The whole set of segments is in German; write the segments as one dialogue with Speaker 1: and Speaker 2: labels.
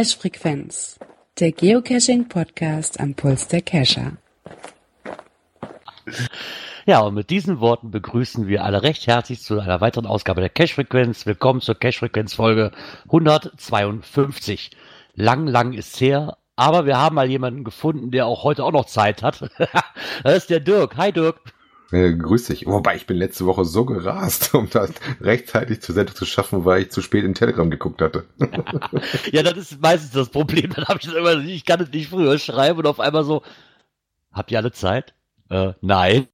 Speaker 1: Cache Frequenz, der Geocaching Podcast am Puls der Cacher.
Speaker 2: Ja, und mit diesen Worten begrüßen wir alle recht herzlich zu einer weiteren Ausgabe der Cache Frequenz. Willkommen zur Cache Frequenz Folge 152. Lang, lang ist her, aber wir haben mal jemanden gefunden, der auch heute auch noch Zeit hat. das ist der Dirk. Hi Dirk.
Speaker 3: Äh, grüß dich. Wobei, ich bin letzte Woche so gerast, um das rechtzeitig zur Sendung zu schaffen, weil ich zu spät in Telegram geguckt hatte.
Speaker 2: ja, das ist meistens das Problem. Dann habe ich das immer, ich kann es nicht früher schreiben und auf einmal so, habt ihr alle Zeit? Äh, nein.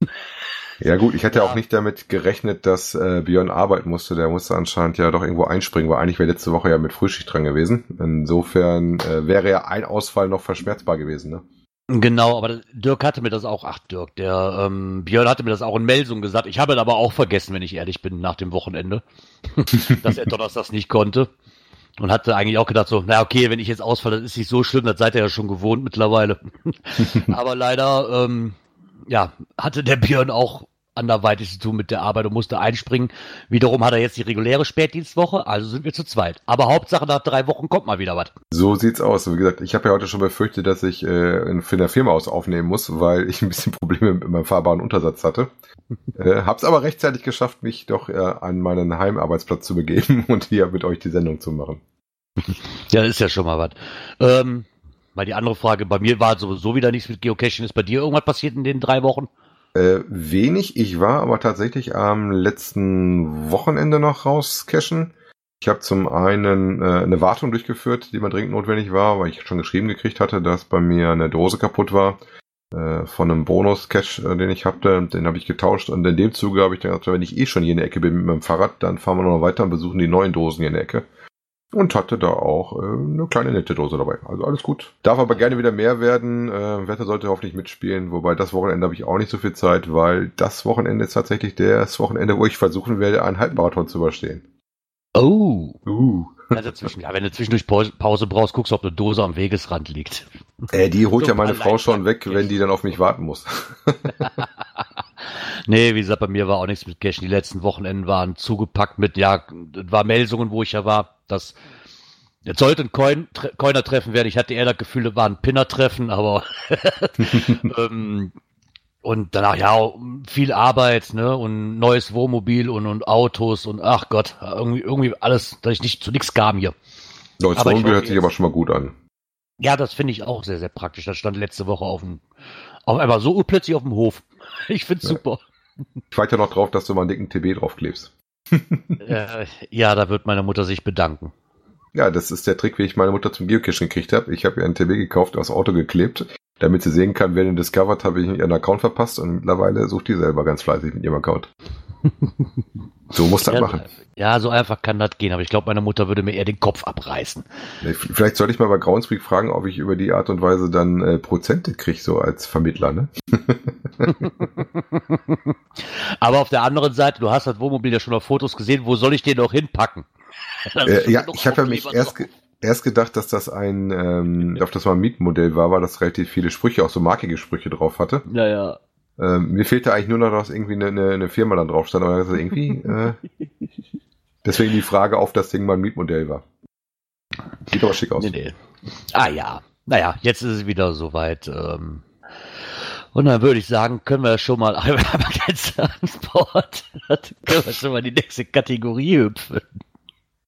Speaker 3: Ja gut, ich hatte ja. auch nicht damit gerechnet, dass äh, Björn arbeiten musste. Der musste anscheinend ja doch irgendwo einspringen, weil eigentlich wäre letzte Woche ja mit Frühschicht dran gewesen. Insofern äh, wäre ja ein Ausfall noch verschmerzbar gewesen. Ne?
Speaker 2: Genau, aber Dirk hatte mir das auch, ach Dirk, der ähm, Björn hatte mir das auch in Melsung gesagt. Ich habe es aber auch vergessen, wenn ich ehrlich bin, nach dem Wochenende, dass er Donnerstags nicht konnte. Und hatte eigentlich auch gedacht so, na okay, wenn ich jetzt ausfalle, das ist nicht so schlimm, das seid ihr ja schon gewohnt mittlerweile. aber leider, ähm, ja, hatte der Björn auch anderweitig zu tun mit der Arbeit und musste einspringen. Wiederum hat er jetzt die reguläre Spätdienstwoche, also sind wir zu zweit. Aber Hauptsache nach drei Wochen kommt mal wieder was.
Speaker 3: So sieht's aus. Wie gesagt, ich habe ja heute schon befürchtet, dass ich äh, für eine Firma aus aufnehmen muss, weil ich ein bisschen Probleme mit meinem fahrbaren Untersatz hatte. äh, hab's aber rechtzeitig geschafft, mich doch äh, an meinen Heimarbeitsplatz zu begeben und hier mit euch die Sendung zu machen.
Speaker 2: ja, das ist ja schon mal was. Ähm, mal die andere Frage, bei mir war sowieso wieder nichts mit Geocaching. Ist bei dir irgendwas passiert in den drei Wochen?
Speaker 3: Äh, wenig. Ich war aber tatsächlich am letzten Wochenende noch rauscachen. Ich habe zum einen äh, eine Wartung durchgeführt, die mal dringend notwendig war, weil ich schon geschrieben gekriegt hatte, dass bei mir eine Dose kaputt war äh, von einem Bonus-Cache, äh, den ich hatte. Den habe ich getauscht und in dem Zuge habe ich dann gedacht, wenn ich eh schon hier in der Ecke bin mit meinem Fahrrad, dann fahren wir noch weiter und besuchen die neuen Dosen hier in der Ecke und hatte da auch äh, eine kleine nette Dose dabei. Also alles gut. Darf aber gerne wieder mehr werden. Äh, Wetter sollte hoffentlich mitspielen, wobei das Wochenende habe ich auch nicht so viel Zeit, weil das Wochenende ist tatsächlich das Wochenende, wo ich versuchen werde, einen Halbmarathon zu überstehen.
Speaker 2: Oh. Uh. Also zwischen, ja, wenn du zwischendurch Pause, brauchst, guckst du, ob eine Dose am Wegesrand liegt.
Speaker 3: Äh, die holt so ja meine Frau schon weg, wenn die dann auf mich warten muss.
Speaker 2: Nee, wie gesagt, bei mir war auch nichts mit Cash. Die letzten Wochenenden waren zugepackt mit, ja, war Melsungen, wo ich ja war. Das Jetzt sollte ein Coin, Coiner-Treffen werden. Ich hatte eher das Gefühl, es war ein Pinner-Treffen, aber ähm, und danach ja viel Arbeit, ne und neues Wohnmobil und, und Autos und ach Gott, irgendwie irgendwie alles, dass ich nicht zu nichts kam hier.
Speaker 3: Neues aber Wohnmobil hört sich aber schon mal gut an.
Speaker 2: Ja, das finde ich auch sehr sehr praktisch. Das stand letzte Woche auf dem auf einmal so plötzlich auf dem Hof. Ich find's ja. super.
Speaker 3: Ich warte ja noch drauf, dass du mal einen dicken TB draufklebst.
Speaker 2: äh, ja, da wird meine Mutter sich bedanken.
Speaker 3: Ja, das ist der Trick, wie ich meine Mutter zum Geocaching gekriegt habe. Ich habe ihr einen TB gekauft, aufs Auto geklebt, damit sie sehen kann, wer den discovered, habe ich ihren Account verpasst und mittlerweile sucht die selber ganz fleißig mit ihrem Account. so muss das
Speaker 2: ja,
Speaker 3: machen.
Speaker 2: Ja, so einfach kann das gehen, aber ich glaube, meine Mutter würde mir eher den Kopf abreißen.
Speaker 3: Vielleicht sollte ich mal bei Groundspeak fragen, ob ich über die Art und Weise dann äh, Prozente kriege, so als Vermittler, ne?
Speaker 2: aber auf der anderen Seite, du hast das Wohnmobil ja schon auf Fotos gesehen, wo soll ich den noch hinpacken?
Speaker 3: Äh, ja, ich habe ja mich erst, erst gedacht, dass das ein, ähm, auf das mal ein Mietmodell war, weil das relativ viele Sprüche, auch so markige Sprüche drauf hatte.
Speaker 2: Ja, ja.
Speaker 3: Ähm, mir fehlte eigentlich nur noch, dass irgendwie eine, eine, eine Firma dann drauf stand, aber das ist irgendwie, äh, deswegen die Frage, ob das Ding mal ein Mietmodell war. Sieht aber schick aus. Nee, nee.
Speaker 2: Ah ja, naja, jetzt ist es wieder soweit. Ähm, und dann würde ich sagen, können wir schon mal einmal ganz Transport, können wir schon mal die nächste Kategorie hüpfen.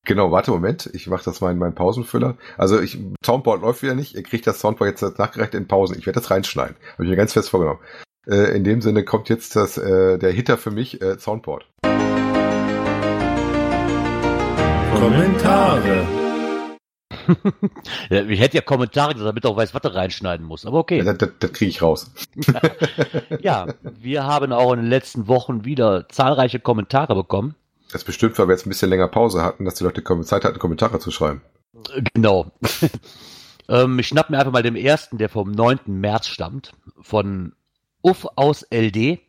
Speaker 3: Genau, warte, Moment. Ich mache das mal in meinen Pausenfüller. Also ich, Soundboard läuft wieder nicht. Ihr kriegt das Soundboard jetzt nachgerechnet in Pausen. Ich werde das reinschneiden. Habe ich mir ganz fest vorgenommen. Äh, in dem Sinne kommt jetzt das, äh, der Hitter für mich, äh, Soundboard.
Speaker 4: Kommentare.
Speaker 2: ja, ich hätte ja Kommentare damit auch weiß, was er reinschneiden muss. Aber okay.
Speaker 3: Ja, das, das, das kriege ich raus.
Speaker 2: ja, wir haben auch in den letzten Wochen wieder zahlreiche Kommentare bekommen.
Speaker 3: Das bestimmt, weil wir jetzt ein bisschen länger Pause hatten, dass die Leute Zeit hatten, Kommentare zu schreiben.
Speaker 2: Genau. ähm, ich schnapp mir einfach mal den ersten, der vom 9. März stammt, von Uff aus LD.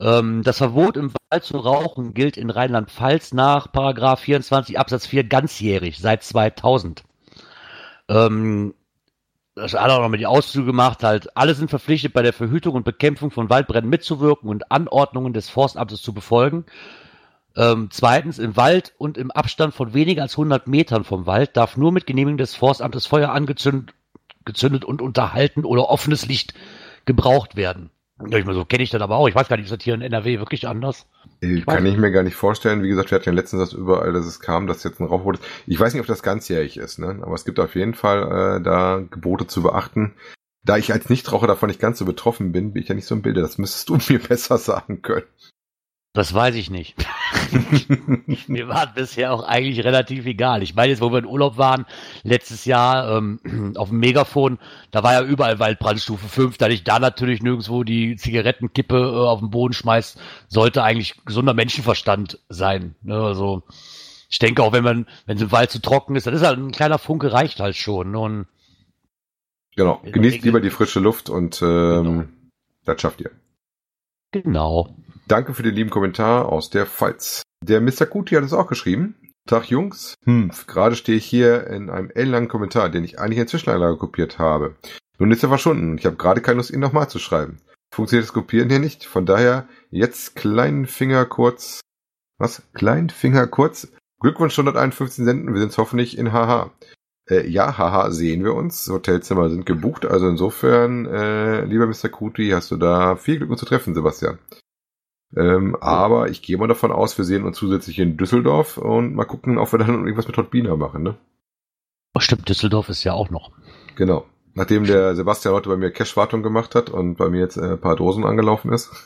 Speaker 2: Ähm, das Verbot im Wald zu rauchen gilt in Rheinland-Pfalz nach Paragraph 24 Absatz 4 ganzjährig seit 2000. Ähm, das hat auch noch mal die Auszüge gemacht, halt, alle sind verpflichtet, bei der Verhütung und Bekämpfung von Waldbränden mitzuwirken und Anordnungen des Forstamtes zu befolgen. Ähm, zweitens, im Wald und im Abstand von weniger als 100 Metern vom Wald darf nur mit Genehmigung des Forstamtes Feuer angezündet gezündet und unterhalten oder offenes Licht gebraucht werden. Ich mal so kenne ich das aber auch. Ich weiß gar nicht, ist das hier in NRW wirklich anders?
Speaker 3: Ich Kann ich mir gar nicht vorstellen. Wie gesagt, wir hatten ja letztens das überall, dass es kam, dass jetzt ein Rauchverbot ist. Ich weiß nicht, ob das ganzjährig ist, ne? aber es gibt auf jeden Fall äh, da Gebote zu beachten. Da ich als Nichtraucher davon nicht ganz so betroffen bin, bin ich ja nicht so im Bilde. Das müsstest du mir besser sagen können.
Speaker 2: Das weiß ich nicht. Mir war bisher auch eigentlich relativ egal. Ich meine, jetzt, wo wir in Urlaub waren, letztes Jahr ähm, auf dem Megafon, da war ja überall Waldbrandstufe 5, da ich da natürlich nirgendwo die Zigarettenkippe äh, auf den Boden schmeißt, sollte eigentlich gesunder Menschenverstand sein. Ne? Also ich denke auch, wenn man, wenn es im Wald zu trocken ist, dann ist halt ein kleiner Funke reicht halt schon. Ne? Und
Speaker 3: genau, genießt lieber die frische Luft und ähm, genau. das schafft ihr.
Speaker 2: Genau.
Speaker 3: Danke für den lieben Kommentar aus der Pfalz. Der Mr. Kuti hat es auch geschrieben. Tag Jungs. Hm, gerade stehe ich hier in einem ellenlangen Kommentar, den ich eigentlich in Zwischeneinlage kopiert habe. Nun ist er verschwunden. Ich habe gerade keine Lust, ihn nochmal zu schreiben. Funktioniert das Kopieren hier nicht. Von daher jetzt kleinen Finger kurz. Was? Kleinen Finger kurz. Glückwunsch 151 Senden. Wir sind hoffentlich in HH. Äh, ja, haha, sehen wir uns. Hotelzimmer sind gebucht. Also insofern, äh, lieber Mr. Kuti, hast du da viel Glück uns zu treffen, Sebastian. Ähm, aber ich gehe mal davon aus, wir sehen uns zusätzlich in Düsseldorf und mal gucken, ob wir dann irgendwas mit Todd Biener machen, ne?
Speaker 2: Oh, stimmt, Düsseldorf ist ja auch noch.
Speaker 3: Genau. Nachdem der Sebastian heute bei mir Cash-Wartung gemacht hat und bei mir jetzt äh, ein paar Dosen angelaufen ist.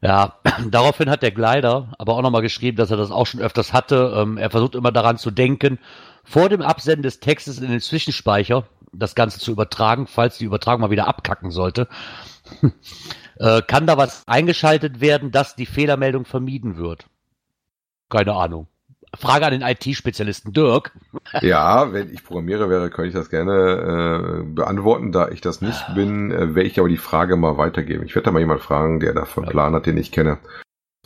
Speaker 2: ja, daraufhin hat der Gleiter aber auch nochmal geschrieben, dass er das auch schon öfters hatte. Ähm, er versucht immer daran zu denken, vor dem Absenden des Textes in den Zwischenspeicher das Ganze zu übertragen, falls die Übertragung mal wieder abkacken sollte. äh, kann da was eingeschaltet werden, dass die Fehlermeldung vermieden wird? Keine Ahnung. Frage an den IT-Spezialisten Dirk.
Speaker 3: ja, wenn ich Programmierer wäre, könnte ich das gerne äh, beantworten. Da ich das nicht bin, äh, werde ich aber die Frage mal weitergeben. Ich werde da mal jemand fragen, der davon ja. Plan hat, den ich kenne,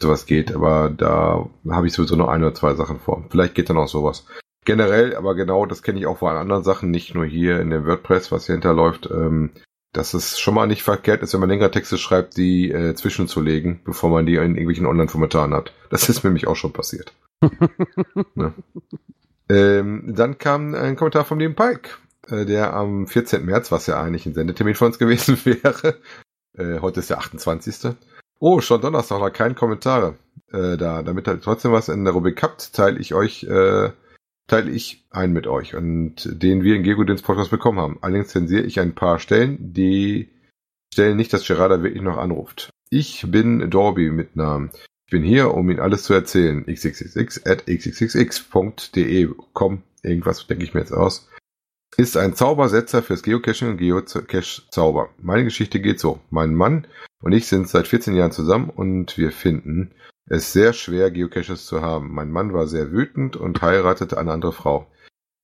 Speaker 3: sowas geht. Aber da habe ich sowieso nur ein oder zwei Sachen vor. Vielleicht geht dann auch sowas. Generell, aber genau, das kenne ich auch von anderen Sachen, nicht nur hier in dem WordPress, was hier hinterläuft, ähm, dass es schon mal nicht verkehrt ist, wenn man längere Texte schreibt, die äh, zwischenzulegen, bevor man die in irgendwelchen Online-Kommentaren hat. Das ist mir nämlich auch schon passiert. ne? ähm, dann kam ein Kommentar von dem Pike, äh, der am 14. März, was ja eigentlich ein Sendetermin von uns gewesen wäre, äh, heute ist der 28. Oh, schon Donnerstag, noch kein Kommentare äh, da. Damit ihr trotzdem was in der Rubrik habt, teile ich euch äh, teile ich ein mit euch und den wir in GeoGoodins Podcast bekommen haben. Allerdings zensiere ich ein paar Stellen, die stellen nicht, dass Gerada wirklich noch anruft. Ich bin Dorby mit Namen. Ich bin hier, um Ihnen alles zu erzählen. xxxx at xxxx.de. Komm, irgendwas denke ich mir jetzt aus. Ist ein Zaubersetzer fürs Geocaching und Geocache-Zauber. Meine Geschichte geht so. Mein Mann und ich sind seit 14 Jahren zusammen und wir finden es sehr schwer, Geocaches zu haben. Mein Mann war sehr wütend und heiratete eine andere Frau.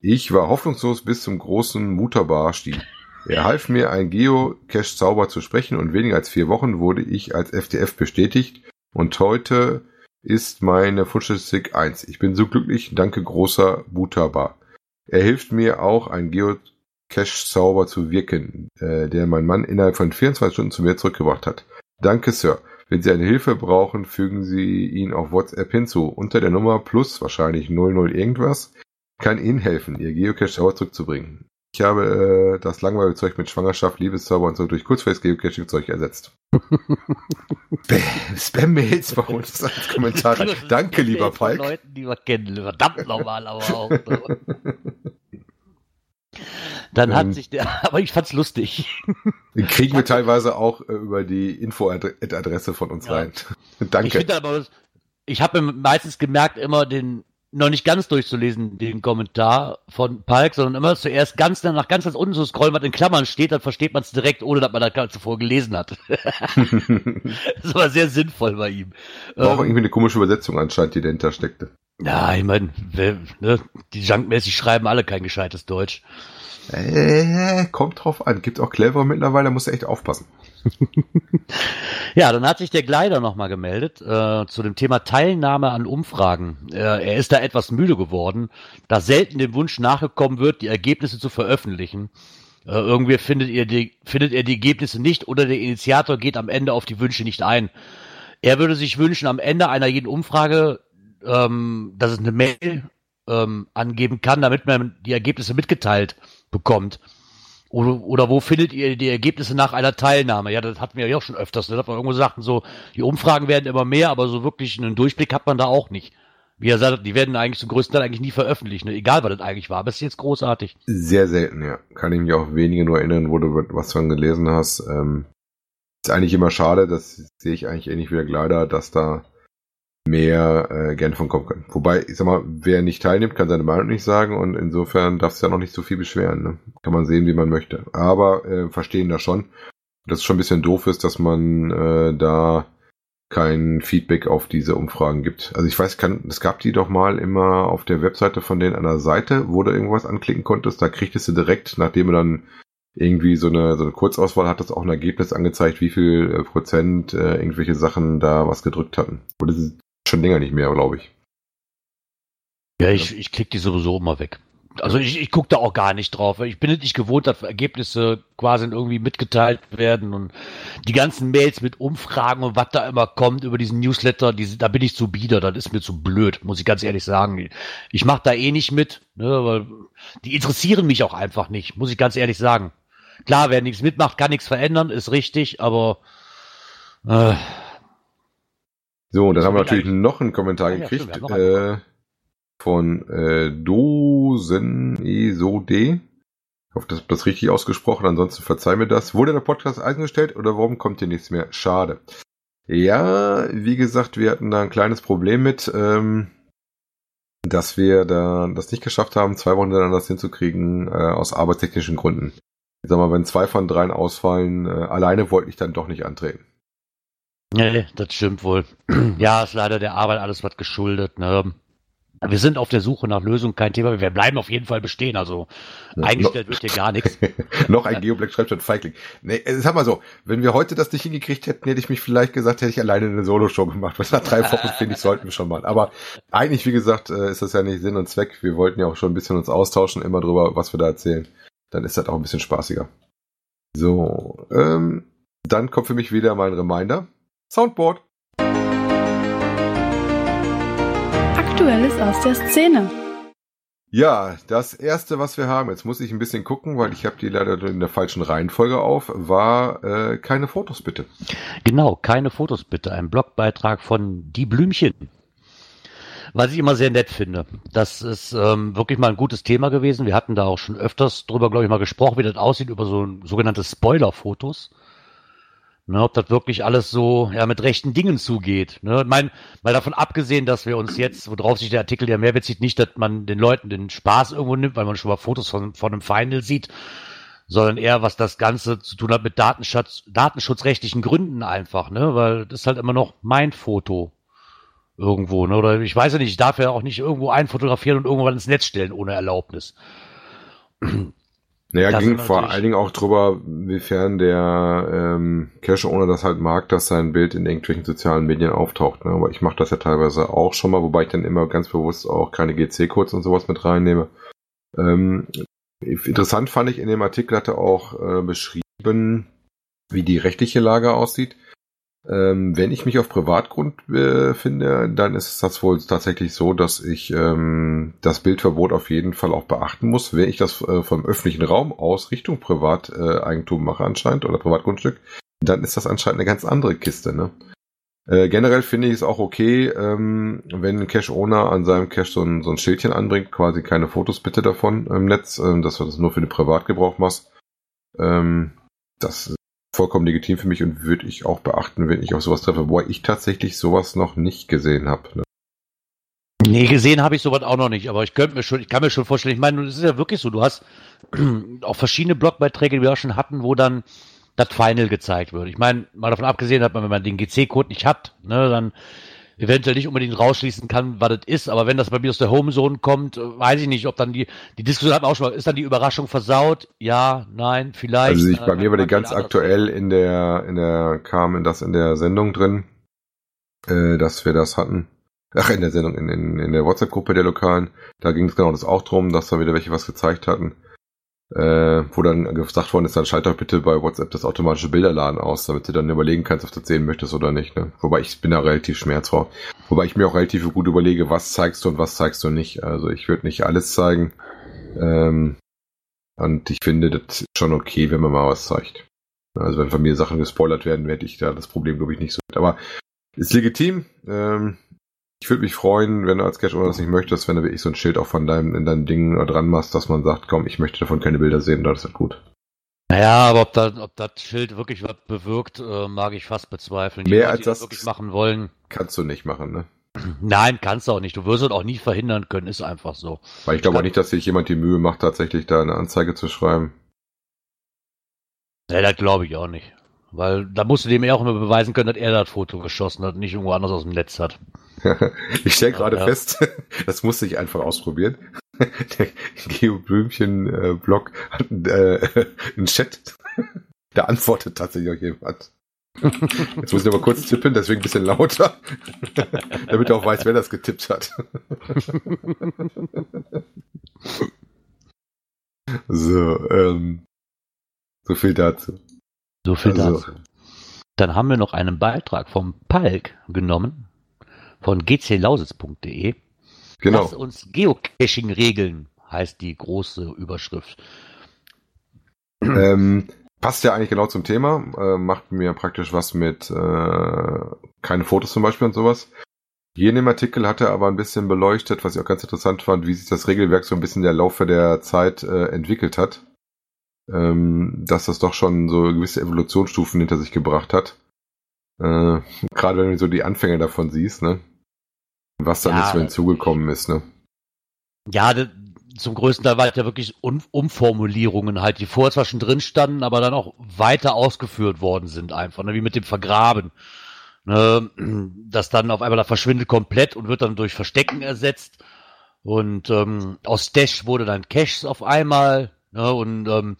Speaker 3: Ich war hoffnungslos bis zum großen Mutterbar-Stieg. Er half mir, ein Geocache-Zauber zu sprechen und weniger als vier Wochen wurde ich als FTF bestätigt und heute ist meine Wunschstatistik 1. Ich bin so glücklich, danke großer Mutterbar. Er hilft mir auch, ein Geocache-Zauber zu wirken, äh, der mein Mann innerhalb von 24 Stunden zu mir zurückgebracht hat. Danke, Sir. Wenn Sie eine Hilfe brauchen, fügen Sie ihn auf WhatsApp hinzu. Unter der Nummer plus wahrscheinlich 00 irgendwas kann Ihnen helfen, Ihr Geocache sauber zurückzubringen. Ich habe äh, das langweilige Zeug mit Schwangerschaft, Liebeszauber und so durch kurzfristig Geocaching-Zeug ersetzt. Spam-Mails bei uns als Kommentar. Danke, lieber Falk.
Speaker 2: Leuten, die wir kennen. Verdammt normal, aber auch. Dann hat ähm, sich der, aber ich fand's lustig.
Speaker 3: Den kriegen wir teilweise auch äh, über die Info-Adresse von uns ja. rein. Danke.
Speaker 2: Ich, aber, ich habe meistens gemerkt, immer den noch nicht ganz durchzulesen, den Kommentar von Palk, sondern immer zuerst ganz nach ganz ganz unten zu scrollen, was in Klammern steht, dann versteht man es direkt, ohne dass man das zuvor gelesen hat. das war sehr sinnvoll bei ihm.
Speaker 3: War auch ähm, irgendwie eine komische Übersetzung anscheinend, die dahinter steckte.
Speaker 2: Ja, ich meine, ne, die Junkmäßig schreiben alle kein gescheites Deutsch.
Speaker 3: Äh, kommt drauf an. Gibt auch clever mittlerweile, muss echt aufpassen.
Speaker 2: ja, dann hat sich der Gleiter nochmal gemeldet äh, zu dem Thema Teilnahme an Umfragen. Äh, er ist da etwas müde geworden, da selten dem Wunsch nachgekommen wird, die Ergebnisse zu veröffentlichen. Äh, irgendwie findet ihr die, findet er die Ergebnisse nicht oder der Initiator geht am Ende auf die Wünsche nicht ein. Er würde sich wünschen, am Ende einer jeden Umfrage, ähm, dass es eine Mail ähm, angeben kann, damit man die Ergebnisse mitgeteilt bekommt. Oder, oder wo findet ihr die Ergebnisse nach einer Teilnahme? Ja, das hatten wir ja auch schon öfters. Ne? Da hat man irgendwo gesagt, so, die Umfragen werden immer mehr, aber so wirklich einen Durchblick hat man da auch nicht. Wie er sagt, die werden eigentlich zum größten Teil eigentlich nie veröffentlicht, ne? egal was das eigentlich war. Aber es ist jetzt großartig.
Speaker 3: Sehr selten, ja. Kann ich mich auch wenige nur erinnern, wo du was von gelesen hast. Ähm, ist eigentlich immer schade, das sehe ich eigentlich ähnlich wie der Gleider, dass da mehr äh, gerne von kommen kann. Wobei, ich sag mal, wer nicht teilnimmt, kann seine Meinung nicht sagen und insofern darf es ja noch nicht so viel beschweren. Ne? Kann man sehen, wie man möchte. Aber äh, verstehen das schon. Dass es schon ein bisschen doof ist, dass man äh, da kein Feedback auf diese Umfragen gibt. Also ich weiß, kann, es gab die doch mal immer auf der Webseite von denen an der Seite, wo du irgendwas anklicken konntest. Da kriegtest du direkt, nachdem du dann irgendwie so eine, so eine Kurzauswahl hat das auch ein Ergebnis angezeigt, wie viel äh, Prozent äh, irgendwelche Sachen da was gedrückt hatten. Das ist schon länger nicht mehr, glaube ich.
Speaker 2: Ja, ich, ich klicke die sowieso immer weg. Also ich, ich gucke da auch gar nicht drauf. Ich bin nicht gewohnt, dass Ergebnisse quasi irgendwie mitgeteilt werden und die ganzen Mails mit Umfragen und was da immer kommt über diesen Newsletter, die, da bin ich zu bieder, das ist mir zu blöd, muss ich ganz ehrlich sagen. Ich mache da eh nicht mit, ne, weil die interessieren mich auch einfach nicht, muss ich ganz ehrlich sagen. Klar, wer nichts mitmacht, kann nichts verändern, ist richtig, aber äh,
Speaker 3: so, und dann haben wir natürlich noch einen Kommentar ja, gekriegt stimmt, äh, von äh, Dosen ESOD. Ich hoffe, das das richtig ausgesprochen. Ansonsten verzeih mir das. Wurde der Podcast eingestellt oder warum kommt hier nichts mehr? Schade. Ja, wie gesagt, wir hatten da ein kleines Problem mit, ähm, dass wir da das nicht geschafft haben, zwei Wochen dann das hinzukriegen, äh, aus arbeitstechnischen Gründen. Ich sag mal, wenn zwei von dreien ausfallen, äh, alleine wollte ich dann doch nicht antreten.
Speaker 2: Nee, das stimmt wohl. ja, ist leider der Arbeit alles was geschuldet. Ne? Wir sind auf der Suche nach Lösungen, kein Thema. Wir bleiben auf jeden Fall bestehen. Also ja, eingestellt wird hier gar nichts.
Speaker 3: noch ein Geoblack schreibt schon Feigling. Nee, sag mal so, wenn wir heute das nicht hingekriegt hätten, hätte ich mich vielleicht gesagt, hätte ich alleine eine Solo-Show gemacht. Was nach drei Wochen finde ich, sollten wir schon mal. Aber eigentlich, wie gesagt, äh, ist das ja nicht Sinn und Zweck. Wir wollten ja auch schon ein bisschen uns austauschen, immer drüber, was wir da erzählen. Dann ist das auch ein bisschen spaßiger. So, ähm, dann kommt für mich wieder mein Reminder. Soundboard.
Speaker 4: Aktuelles aus der Szene.
Speaker 3: Ja, das erste, was wir haben, jetzt muss ich ein bisschen gucken, weil ich habe die leider in der falschen Reihenfolge auf, war äh, keine Fotos bitte.
Speaker 2: Genau, keine Fotos bitte. Ein Blogbeitrag von Die Blümchen. Was ich immer sehr nett finde. Das ist ähm, wirklich mal ein gutes Thema gewesen. Wir hatten da auch schon öfters drüber, glaube ich, mal gesprochen, wie das aussieht über so sogenannte Spoiler-Fotos. Ne, ob das wirklich alles so ja mit rechten Dingen zugeht. Ne? Mein, mal davon abgesehen, dass wir uns jetzt, worauf sich der Artikel ja mehr bezieht, nicht, dass man den Leuten den Spaß irgendwo nimmt, weil man schon mal Fotos von, von einem Final sieht, sondern eher, was das Ganze zu tun hat mit Datenschutz, datenschutzrechtlichen Gründen einfach, ne? Weil das ist halt immer noch mein Foto irgendwo, ne? Oder ich weiß ja nicht, ich darf ja auch nicht irgendwo einfotografieren und irgendwann ins Netz stellen ohne Erlaubnis.
Speaker 3: Naja, das ging vor allen Dingen auch drüber, wiefern der ähm, Cache-Owner das halt mag, dass sein Bild in irgendwelchen sozialen Medien auftaucht. Ne? Aber ich mache das ja teilweise auch schon mal, wobei ich dann immer ganz bewusst auch keine GC-Codes und sowas mit reinnehme. Ähm, interessant fand ich in dem Artikel, hat er auch äh, beschrieben, wie die rechtliche Lage aussieht. Ähm, wenn ich mich auf Privatgrund befinde, äh, dann ist das wohl tatsächlich so, dass ich ähm, das Bildverbot auf jeden Fall auch beachten muss. Wenn ich das äh, vom öffentlichen Raum aus Richtung Privateigentum äh, mache anscheinend oder Privatgrundstück, dann ist das anscheinend eine ganz andere Kiste. Ne? Äh, generell finde ich es auch okay, ähm, wenn ein Cache-Owner an seinem Cache so ein, so ein Schildchen anbringt, quasi keine Fotos bitte davon im Netz, äh, dass du das nur für den Privatgebrauch machst. Ähm, das vollkommen legitim für mich und würde ich auch beachten, wenn ich auf sowas treffe, wobei ich tatsächlich sowas noch nicht gesehen habe. Ne?
Speaker 2: Nee, gesehen habe ich sowas auch noch nicht, aber ich könnte mir schon, ich kann mir schon vorstellen, ich meine, es ist ja wirklich so, du hast auch verschiedene Blogbeiträge, die wir auch schon hatten, wo dann das Final gezeigt wird. Ich meine, mal davon abgesehen, dass man, wenn man den GC-Code nicht hat, ne, dann eventuell nicht unbedingt rausschließen kann, was das ist, aber wenn das bei mir aus der Homezone kommt, äh, weiß ich nicht, ob dann die, die Diskussion hat auch schon mal, ist dann die Überraschung versaut? Ja, nein, vielleicht.
Speaker 3: Also ich, bei mir war die ganz aktuell in der, in der, kam in das in der Sendung drin, äh, dass wir das hatten. Ach, in der Sendung, in, in, in der WhatsApp-Gruppe der Lokalen, da ging es genau das auch drum, dass da wieder welche was gezeigt hatten. Äh, wo dann gesagt worden ist, dann schalt doch bitte bei WhatsApp das automatische Bilderladen aus, damit du dann überlegen kannst, ob du das sehen möchtest oder nicht. Ne? Wobei ich bin da relativ schmerzfrei. Wobei ich mir auch relativ gut überlege, was zeigst du und was zeigst du nicht. Also ich würde nicht alles zeigen. Ähm, und ich finde, das ist schon okay, wenn man mal was zeigt. Also wenn von mir Sachen gespoilert werden, hätte ich da das Problem, glaube ich, nicht so. Aber ist legitim. Ähm, ich würde mich freuen, wenn du als Cash Owner das nicht möchtest, wenn du wirklich so ein Schild auch von deinem, in deinem Ding dran machst, dass man sagt, komm, ich möchte davon keine Bilder sehen, das ist gut.
Speaker 2: Naja, aber ob, da, ob das Schild wirklich was bewirkt, äh, mag ich fast bezweifeln.
Speaker 3: Die Mehr Leute, als das
Speaker 2: wirklich machen wollen.
Speaker 3: Kannst du nicht machen, ne?
Speaker 2: Nein, kannst du auch nicht. Du wirst es auch nie verhindern können, ist einfach so.
Speaker 3: Weil ich glaube auch nicht, dass sich jemand die Mühe macht, tatsächlich da eine Anzeige zu schreiben.
Speaker 2: Ja, das glaube ich auch nicht. Weil da musst du dem ja auch immer beweisen können, dass er das Foto geschossen hat, nicht irgendwo anders aus dem Netz hat.
Speaker 3: ich stelle gerade ja. fest, das musste ich einfach ausprobieren. Der Geo Blümchen-Blog hat äh, einen Chat. Da antwortet tatsächlich auch jemand. Jetzt muss ich aber kurz tippen, deswegen ein bisschen lauter, damit er auch weiß, wer das getippt hat. so, ähm, so viel dazu.
Speaker 2: So viel also. dazu. Dann haben wir noch einen Beitrag vom Palk genommen von gclausitz.de. Genau. Lass uns Geocaching regeln, heißt die große Überschrift.
Speaker 3: Ähm, passt ja eigentlich genau zum Thema. Äh, macht mir praktisch was mit äh, keine Fotos zum Beispiel und sowas. Hier in dem Artikel hat er aber ein bisschen beleuchtet, was ich auch ganz interessant fand, wie sich das Regelwerk so ein bisschen der Laufe der Zeit äh, entwickelt hat. Ähm, dass das doch schon so gewisse Evolutionsstufen hinter sich gebracht hat. Äh, Gerade wenn du so die Anfänge davon siehst, ne? Was dann ja, jetzt so hinzugekommen ist, ne?
Speaker 2: Ja, zum größten Teil war es ja wirklich um Umformulierungen halt, die vorher zwar schon drin standen, aber dann auch weiter ausgeführt worden sind einfach, ne? wie mit dem Vergraben. Ne? Das dann auf einmal da verschwindet komplett und wird dann durch Verstecken ersetzt. Und ähm, aus Stash wurde dann Caches auf einmal. Ne? Und ähm,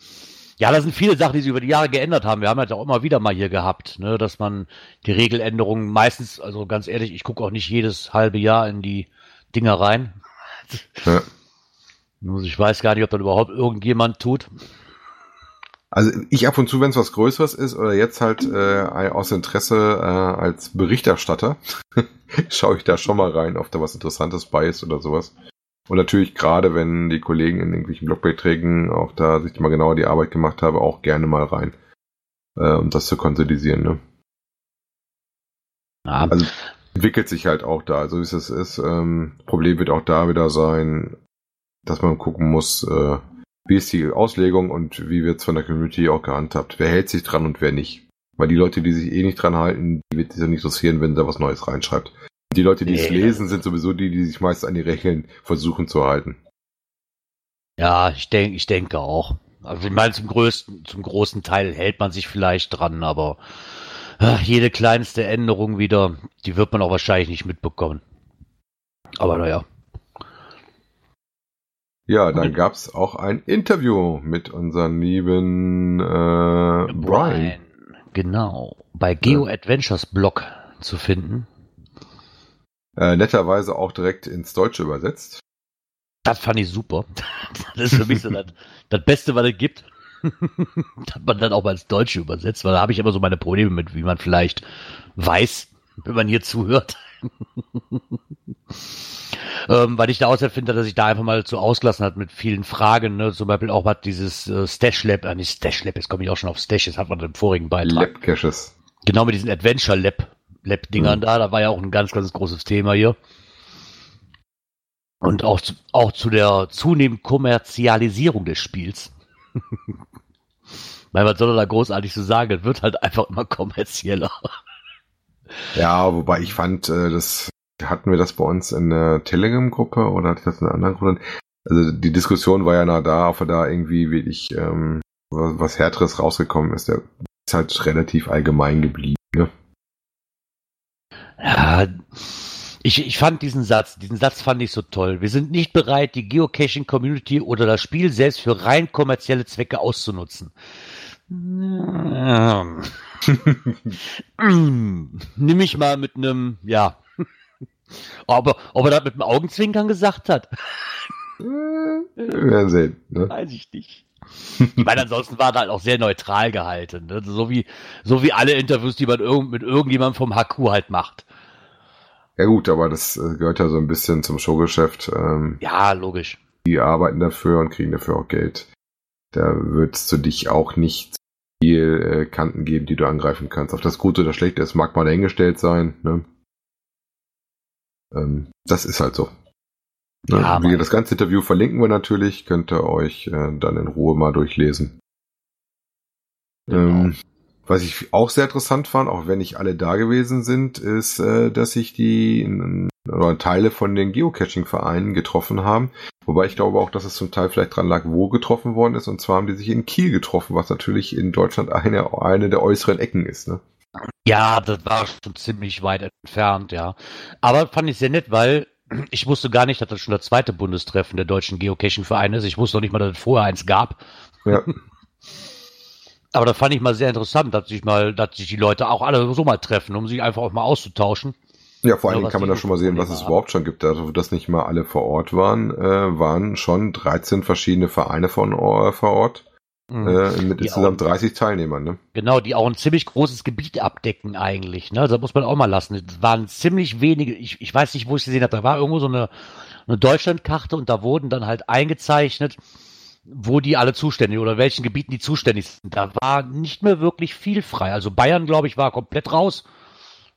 Speaker 2: ja, da sind viele Sachen, die sich über die Jahre geändert haben. Wir haben halt auch immer wieder mal hier gehabt, ne, dass man die Regeländerungen meistens, also ganz ehrlich, ich gucke auch nicht jedes halbe Jahr in die Dinger rein. Ja. Ich weiß gar nicht, ob das überhaupt irgendjemand tut.
Speaker 3: Also ich ab und zu, wenn es was Größeres ist oder jetzt halt äh, aus Interesse äh, als Berichterstatter, schaue ich da schon mal rein, ob da was Interessantes bei ist oder sowas. Und natürlich gerade, wenn die Kollegen in irgendwelchen Blogbeiträgen auch da sich mal genauer die Arbeit gemacht haben, auch gerne mal rein, äh, um das zu konsolidieren. Ne? Ja. Also entwickelt sich halt auch da, so wie es ist. Ähm, Problem wird auch da wieder sein, dass man gucken muss, äh, wie ist die Auslegung und wie wird es von der Community auch gehandhabt. Wer hält sich dran und wer nicht. Weil die Leute, die sich eh nicht dran halten, die wird es ja nicht interessieren, wenn da was Neues reinschreibt. Die Leute, die nee. es lesen, sind sowieso die, die sich meist an die Regeln versuchen zu halten.
Speaker 2: Ja, ich denke, ich denke auch. Also ich meine, zum größten, zum großen Teil hält man sich vielleicht dran, aber ach, jede kleinste Änderung wieder, die wird man auch wahrscheinlich nicht mitbekommen. Aber naja.
Speaker 3: Ja, dann gab es auch ein Interview mit unserem lieben äh, Brian. Brian.
Speaker 2: Genau, bei Geo Adventures Blog zu finden.
Speaker 3: Äh, netterweise auch direkt ins Deutsche übersetzt.
Speaker 2: Das fand ich super. Das ist für mich so das, das Beste, was es gibt. dass man dann auch mal ins Deutsche übersetzt, weil da habe ich immer so meine Probleme mit, wie man vielleicht weiß, wenn man hier zuhört. ähm, weil ich da außer finde, dass sich da einfach mal zu ausgelassen hat mit vielen Fragen, ne? zum Beispiel auch was dieses äh, Stash Lab, äh, nicht Stash Lab, jetzt komme ich auch schon auf Stash, das hat man im vorigen Beitrag. Lab Caches. Genau mit diesen Adventure Lab Lab-Dingern mhm. da. Da war ja auch ein ganz, ganz großes Thema hier. Und auch zu, auch zu der zunehmenden Kommerzialisierung des Spiels. Weil was soll er da großartig zu so sagen? Es wird halt einfach immer kommerzieller.
Speaker 3: Ja, wobei ich fand, äh, das hatten wir das bei uns in der Telegram-Gruppe oder hatte ich das in einer anderen Gruppe? Also die Diskussion war ja nah da, ob da irgendwie wirklich ähm, was, was Härteres rausgekommen ist. Der ist halt relativ allgemein geblieben. Ne?
Speaker 2: Ja, ich, ich fand diesen Satz, diesen Satz fand ich so toll. Wir sind nicht bereit, die Geocaching-Community oder das Spiel selbst für rein kommerzielle Zwecke auszunutzen. Nimm ich mal mit einem, ja. Aber ob er das mit einem Augenzwinkern gesagt hat?
Speaker 3: Wir werden sehen.
Speaker 2: Ne? Weiß ich nicht. Ich meine, ansonsten war er halt auch sehr neutral gehalten. Ne? So wie, so wie alle Interviews, die man irgend, mit irgendjemandem vom HQ halt macht.
Speaker 3: Ja gut, aber das äh, gehört ja so ein bisschen zum Showgeschäft. Ähm,
Speaker 2: Ja, logisch.
Speaker 3: die arbeiten dafür und kriegen dafür auch Geld. Da würdest du dich auch nicht viel äh, Kanten geben, die du angreifen kannst. Ob das gut oder schlecht ist, mag mal dahingestellt sein. Ne? Ähm, das ist halt so. Ne?
Speaker 2: Ja,
Speaker 3: Wie das ganze Interview verlinken wir natürlich, könnt ihr euch äh, dann in Ruhe mal durchlesen.
Speaker 2: Genau.
Speaker 3: Ähm, was ich auch sehr interessant fand, auch wenn nicht alle da gewesen sind, ist, äh, dass sich die oder Teile von den Geocaching-Vereinen getroffen haben. Wobei ich glaube auch, dass es zum Teil vielleicht dran lag, wo getroffen worden ist. Und zwar haben die sich in Kiel getroffen, was natürlich in Deutschland eine, eine der äußeren Ecken ist. Ne?
Speaker 2: Ja, das war schon ziemlich weit entfernt, ja. Aber fand ich sehr nett, weil ich wusste gar nicht, dass das schon das zweite Bundestreffen der deutschen Geocaching-Vereine ist. Ich wusste noch nicht mal, dass es vorher eins gab.
Speaker 3: Ja.
Speaker 2: Aber da fand ich mal sehr interessant, dass sich mal, dass sich die Leute auch alle so mal treffen, um sich einfach auch mal auszutauschen.
Speaker 3: Ja, vor allen Dingen kann man da schon mal sehen, was es überhaupt schon gibt. Also, dass nicht mal alle vor Ort waren, äh, waren schon 13 verschiedene Vereine von äh, vor Ort. Äh, mit
Speaker 2: Die
Speaker 3: insgesamt
Speaker 2: auch-
Speaker 3: 30 Teilnehmern. Ne?
Speaker 2: Genau, die auch ein ziemlich großes Gebiet abdecken eigentlich. Ne? Das muss man auch mal lassen. Es waren ziemlich wenige, ich, ich weiß nicht, wo ich es gesehen habe, da war irgendwo so eine, eine Deutschlandkarte und da wurden dann halt eingezeichnet, wo die alle zuständig oder welchen Gebieten die zuständig sind. Da war nicht mehr wirklich viel frei. Also Bayern, glaube ich, war komplett raus.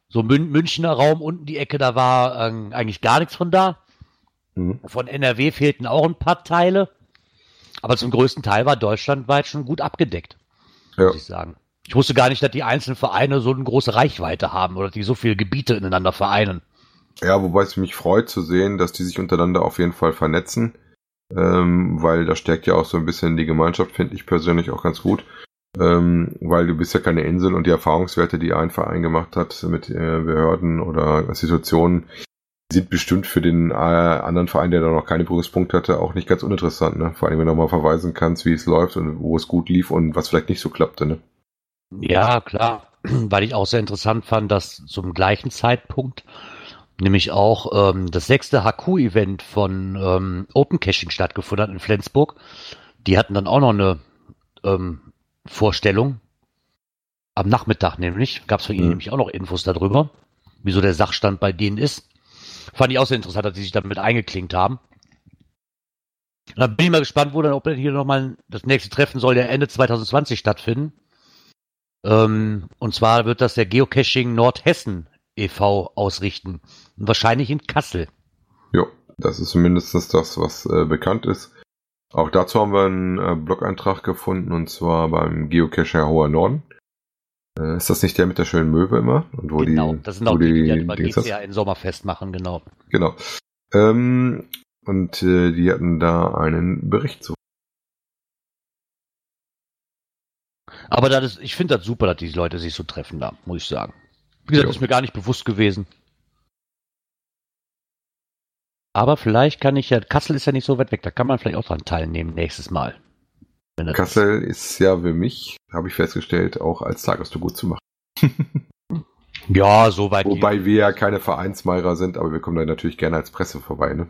Speaker 2: So Mün Münchner Raum unten die Ecke, da war ähm, eigentlich gar nichts von da.
Speaker 3: Mhm.
Speaker 2: Von NRW fehlten auch ein paar Teile. Aber zum größten Teil war deutschlandweit schon gut abgedeckt
Speaker 3: Ja.
Speaker 2: muss ich sagen. Ich wusste gar nicht, dass die einzelnen Vereine so eine große Reichweite haben oder die so viele Gebiete ineinander vereinen.
Speaker 3: Ja, wobei es mich freut zu sehen, dass die sich untereinander auf jeden Fall vernetzen, ähm, weil das stärkt ja auch so ein bisschen die Gemeinschaft, finde ich persönlich auch ganz gut, ähm, weil du bist ja keine Insel und die Erfahrungswerte, die ein Verein gemacht hat mit äh, Behörden oder Institutionen, sind bestimmt für den äh, anderen Verein, der da noch keine Berührungspunkte hatte, auch nicht ganz uninteressant. Ne? Vor allem, wenn du mal verweisen kannst, wie es läuft und wo es gut lief und was vielleicht nicht so klappte. Ne?
Speaker 2: Ja, klar. Weil ich auch sehr interessant fand, dass zum gleichen Zeitpunkt nämlich auch ähm, das sechste HQ-Event von ähm, Open Caching stattgefunden hat in Flensburg. Die hatten dann auch noch eine ähm, Vorstellung. Am Nachmittag nämlich. Gab es von ihnen
Speaker 3: Mhm.
Speaker 2: nämlich auch noch Infos darüber, wieso der Sachstand bei denen ist. Fand ich auch sehr interessant, dass sie sich damit eingeklinkt haben. Und dann bin ich mal gespannt, wo dann, ob hier nochmal das nächste Treffen soll ja Ende 2020 stattfinden. Ähm, und zwar wird das der Geocaching Nordhessen e.V. ausrichten. Wahrscheinlich in Kassel.
Speaker 3: Ja, das ist zumindest das, was äh, bekannt ist. Auch dazu haben wir einen äh, Blog-Eintrag gefunden und zwar beim Geocacher Hoher Norden. Äh, ist das nicht der mit der schönen Möwe immer? Und wo
Speaker 2: genau.
Speaker 3: die,
Speaker 2: das sind auch die, die, die
Speaker 3: das-
Speaker 2: GCA in Sommerfest machen, genau.
Speaker 3: Genau. Ähm, und äh, die hatten da einen Bericht zu.
Speaker 2: Aber das ist, ich finde das super, dass diese Leute sich so treffen da, muss ich sagen. Wie gesagt,
Speaker 3: Ja.
Speaker 2: ist mir gar nicht bewusst gewesen. Aber vielleicht kann ich ja, Kassel ist ja nicht so weit weg, da kann man vielleicht auch dran teilnehmen nächstes Mal.
Speaker 3: Kassel ist ja für mich, habe ich festgestellt, auch als Tagestour gut zu machen.
Speaker 2: Ja, so weit.
Speaker 3: Wobei wir ja keine Vereinsmeirer sind, aber wir kommen da natürlich gerne als Presse vorbei. Ne?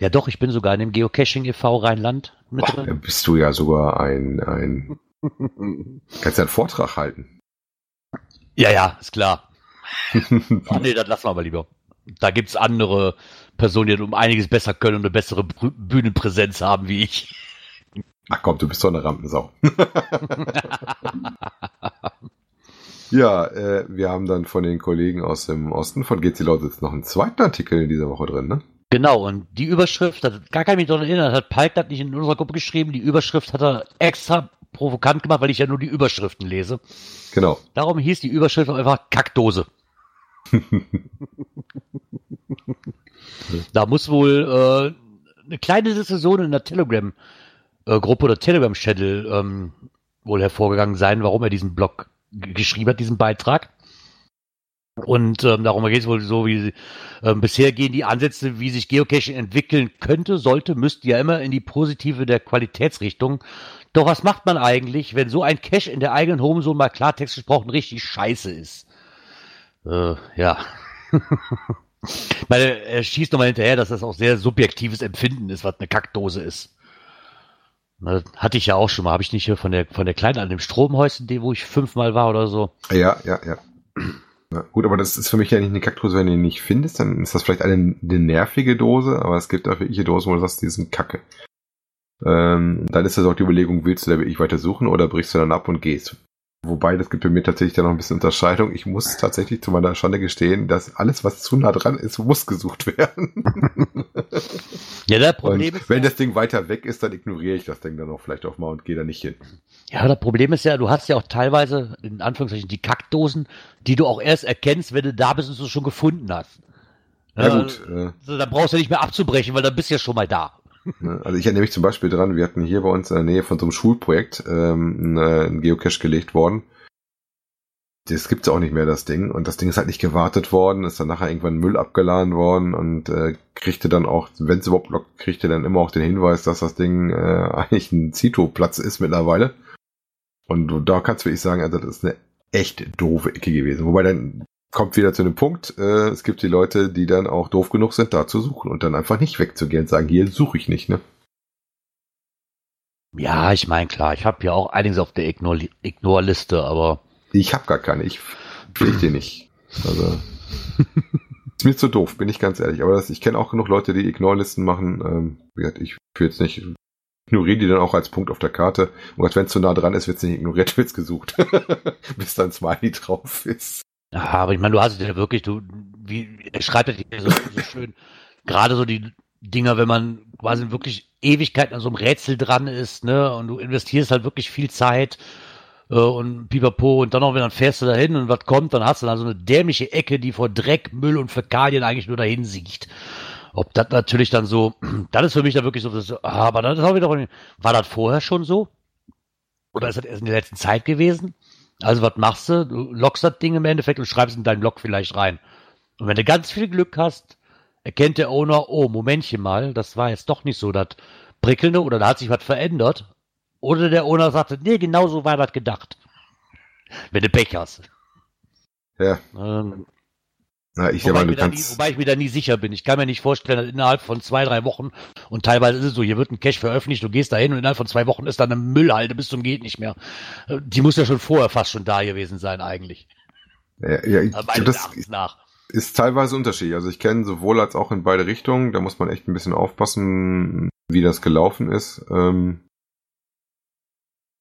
Speaker 2: Ja, doch, ich bin sogar in dem Geocaching e.V. Rheinland mit
Speaker 3: Boah, da
Speaker 2: drin.
Speaker 3: bist du ja sogar ein, ein kannst ja einen Vortrag halten.
Speaker 2: Ja, ja, ist klar. Ach nee, das lassen wir aber lieber. Da gibt's andere Personen, die um einiges besser können und eine bessere Bühnenpräsenz haben wie ich.
Speaker 3: Ach komm, du bist doch eine Rampensau. ja, äh, wir haben dann von den Kollegen aus dem Osten von GC Lausitz noch einen zweiten Artikel in dieser Woche drin, ne?
Speaker 2: Genau, und die Überschrift, das, gar kann ich mich daran erinnern, hat Palk das nicht in unserer Gruppe geschrieben, die Überschrift hat er extra provokant gemacht, weil ich ja nur die Überschriften lese.
Speaker 3: Genau.
Speaker 2: Darum hieß die Überschrift einfach Kackdose. da muss wohl äh, eine kleine Diskussion in der Telegram-Gruppe oder Telegram-Channel ähm, wohl hervorgegangen sein, warum er diesen Blog geschrieben hat, diesen Beitrag. Und ähm, darum geht es wohl so, wie ähm, bisher gehen die Ansätze, wie sich Geocaching entwickeln könnte, sollte, müsste ja immer in die positive der Qualitätsrichtung. Doch was macht man eigentlich, wenn so ein Cache in der eigenen Homezone mal Klartext gesprochen richtig scheiße ist? Äh, ja. Meine, er schießt nochmal hinterher, dass das auch sehr subjektives Empfinden ist, was eine Kackdose ist. Ne, hatte ich ja auch schon mal. Habe ich nicht hier von der von der kleinen an dem Stromhäuschen, wo ich fünfmal war oder so.
Speaker 3: Ja, ja, ja. Na, gut, aber das ist für mich ja nicht eine Kackdose, wenn du die nicht findest, dann ist das vielleicht eine, eine nervige Dose, aber es gibt auch wirklich Dosen, wo du sagst, die sind kacke. Ähm, dann ist das auch die Überlegung, willst du da wirklich weiter suchen oder brichst du dann ab und gehst? Wobei, das gibt bei mir tatsächlich dann noch ein bisschen Unterscheidung. Ich muss tatsächlich zu meiner Schande gestehen, dass alles, was zu nah dran ist, muss gesucht werden.
Speaker 2: ja, das Problem
Speaker 3: und
Speaker 2: ist.
Speaker 3: Wenn
Speaker 2: ja,
Speaker 3: das Ding weiter weg ist, dann ignoriere ich das Ding dann auch vielleicht auch mal und gehe da nicht hin.
Speaker 2: Ja, das Problem ist ja, du hast ja auch teilweise, in Anführungszeichen, die Kackdosen, die du auch erst erkennst, wenn du da bist und du schon gefunden hast.
Speaker 3: Ja, gut. Äh,
Speaker 2: Also, dann brauchst du nicht mehr abzubrechen, weil dann bist du ja schon mal da.
Speaker 3: Ne? Also ich erinnere mich zum Beispiel dran, wir hatten hier bei uns in der Nähe von so einem Schulprojekt ähm, einen Geocache gelegt worden. Das gibt's auch nicht mehr, das Ding. Und das Ding ist halt nicht gewartet worden, ist dann nachher irgendwann Müll abgeladen worden und äh, kriegte dann auch, wenn es überhaupt lockt, kriegte dann immer auch den Hinweis, dass das Ding äh, eigentlich ein Zito-Platz ist mittlerweile. Und da kannst du wirklich sagen, also das ist eine echt doofe Ecke gewesen. Wobei dann kommt wieder zu dem Punkt, äh, es gibt die Leute, die dann auch doof genug sind, da zu suchen und dann einfach nicht wegzugehen und sagen, hier suche ich nicht, ne?
Speaker 2: Ja, ich meine, klar, ich habe hier auch einiges auf der Ignore- Ignore-Liste, aber
Speaker 3: Ich habe gar keine, ich die nicht. Also ist mir zu doof, bin ich ganz ehrlich. Aber das, ich kenne auch genug Leute, die Ignore-Listen machen. Ähm, wie gesagt, ich fühle jetzt nicht, ignoriere die dann auch als Punkt auf der Karte. Und wenn es zu nah dran ist, wird es nicht ignoriert, wird es gesucht. Bis dann Smiley drauf ist.
Speaker 2: Ja, aber ich meine, du hast es ja wirklich, du, wie, er schreibt ja hier so, so schön, gerade so die Dinger, wenn man quasi wirklich Ewigkeiten an so einem Rätsel dran ist, ne, und du investierst halt wirklich viel Zeit äh, und pipapo und dann auch, wenn dann fährst du dahin und was kommt, dann hast du da so eine dämliche Ecke, die vor Dreck, Müll und Fäkalien eigentlich nur dahin sieht. Ob das natürlich dann so, das ist für mich da wirklich so, das, ah, aber das ist auch wieder, war das vorher schon so? Oder ist das erst in der letzten Zeit gewesen? Also was machst du? Du lockst das Ding im Endeffekt und schreibst in deinen Blog vielleicht rein. Und wenn du ganz viel Glück hast, erkennt der Owner, oh, Momentchen mal, das war jetzt doch nicht so das Prickelnde oder da hat sich was verändert. Oder der Owner sagte, nee, genau so war das gedacht. Wenn du Pech hast.
Speaker 3: Ja,
Speaker 2: Ähm,
Speaker 3: na, ich
Speaker 2: wobei,
Speaker 3: mal,
Speaker 2: ich
Speaker 3: du
Speaker 2: mir da nie, wobei ich mir da nie sicher bin. Ich kann mir nicht vorstellen, dass innerhalb von zwei, drei Wochen, und teilweise ist es so, hier wird ein Cache veröffentlicht, du gehst da hin und innerhalb von zwei Wochen ist da eine Müllhalde bis zum geht nicht mehr. Äh, Die muss ja schon vorher fast schon da gewesen sein eigentlich.
Speaker 3: Ja, ja, ich,
Speaker 2: Meines
Speaker 3: das
Speaker 2: nach.
Speaker 3: ist teilweise unterschiedlich. Also ich kenne sowohl als auch in beide Richtungen. Da muss man echt ein bisschen aufpassen, wie das gelaufen ist. Ähm,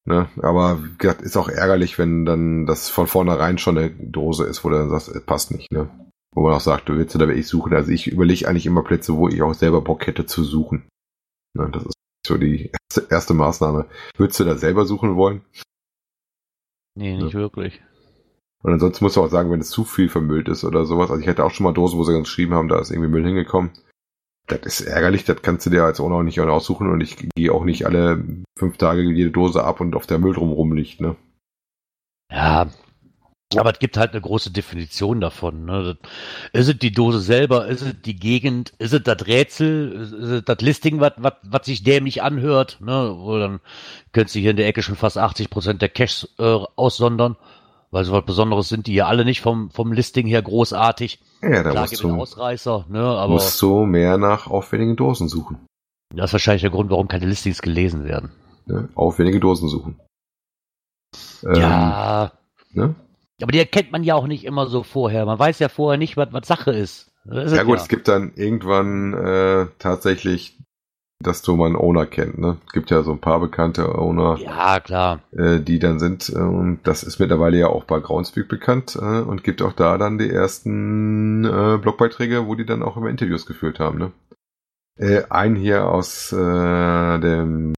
Speaker 3: ne? Aber wie gesagt, ist auch ärgerlich, wenn dann das von vornherein schon eine Dose ist, wo du dann sagst, es passt nicht. Ne? Wo man auch sagt, du willst du da wirklich suchen. Also ich überlege eigentlich immer Plätze, wo ich auch selber Bock hätte zu suchen. Ne? Das ist so die erste, erste Maßnahme. Würdest du da selber suchen wollen?
Speaker 2: Nee, nicht wirklich.
Speaker 3: Und ansonsten musst du auch sagen, wenn es zu viel vermüllt ist oder sowas. Also ich hatte auch schon mal Dosen, wo sie ganz geschrieben haben, da ist irgendwie Müll hingekommen. Das ist ärgerlich, das kannst du dir als Owner auch nicht aussuchen und ich gehe auch nicht alle fünf Tage jede Dose ab und auf der Müll drum rumliegt, ne?
Speaker 2: Ja, aber es gibt halt eine große Definition davon. Ne? Ist es die Dose selber? Ist es die Gegend? Ist es das Rätsel? Ist es das Listing, was sich dämlich anhört? Ne? Wo dann könntest du hier in der Ecke schon fast 80 Prozent der Caches äh, aussondern, weil so was Besonderes sind die ja alle nicht vom vom Listing her großartig.
Speaker 3: Ja, da
Speaker 2: Klar
Speaker 3: musst du,
Speaker 2: Ausreißer, ne? aber
Speaker 3: musst du mehr nach aufwendigen Dosen suchen.
Speaker 2: das ist wahrscheinlich der Grund, warum keine Listings gelesen werden.
Speaker 3: Ne? Aufwendige Dosen suchen. Ähm,
Speaker 2: ja,
Speaker 3: Ne?
Speaker 2: Aber die erkennt man ja auch nicht immer so vorher. Man weiß ja vorher nicht, was was Sache ist. Ist
Speaker 3: Ja gut, es gibt dann irgendwann äh, tatsächlich, dass du mal einen Owner kennt, ne? Es gibt ja so ein paar bekannte Owner.
Speaker 2: Ja, klar.
Speaker 3: äh, die dann sind. Äh, und das ist mittlerweile ja auch bei Groundspeak bekannt äh, und gibt auch da dann die ersten äh, Blogbeiträge, wo die dann auch immer Interviews geführt haben. Ne? Äh, einen hier aus dem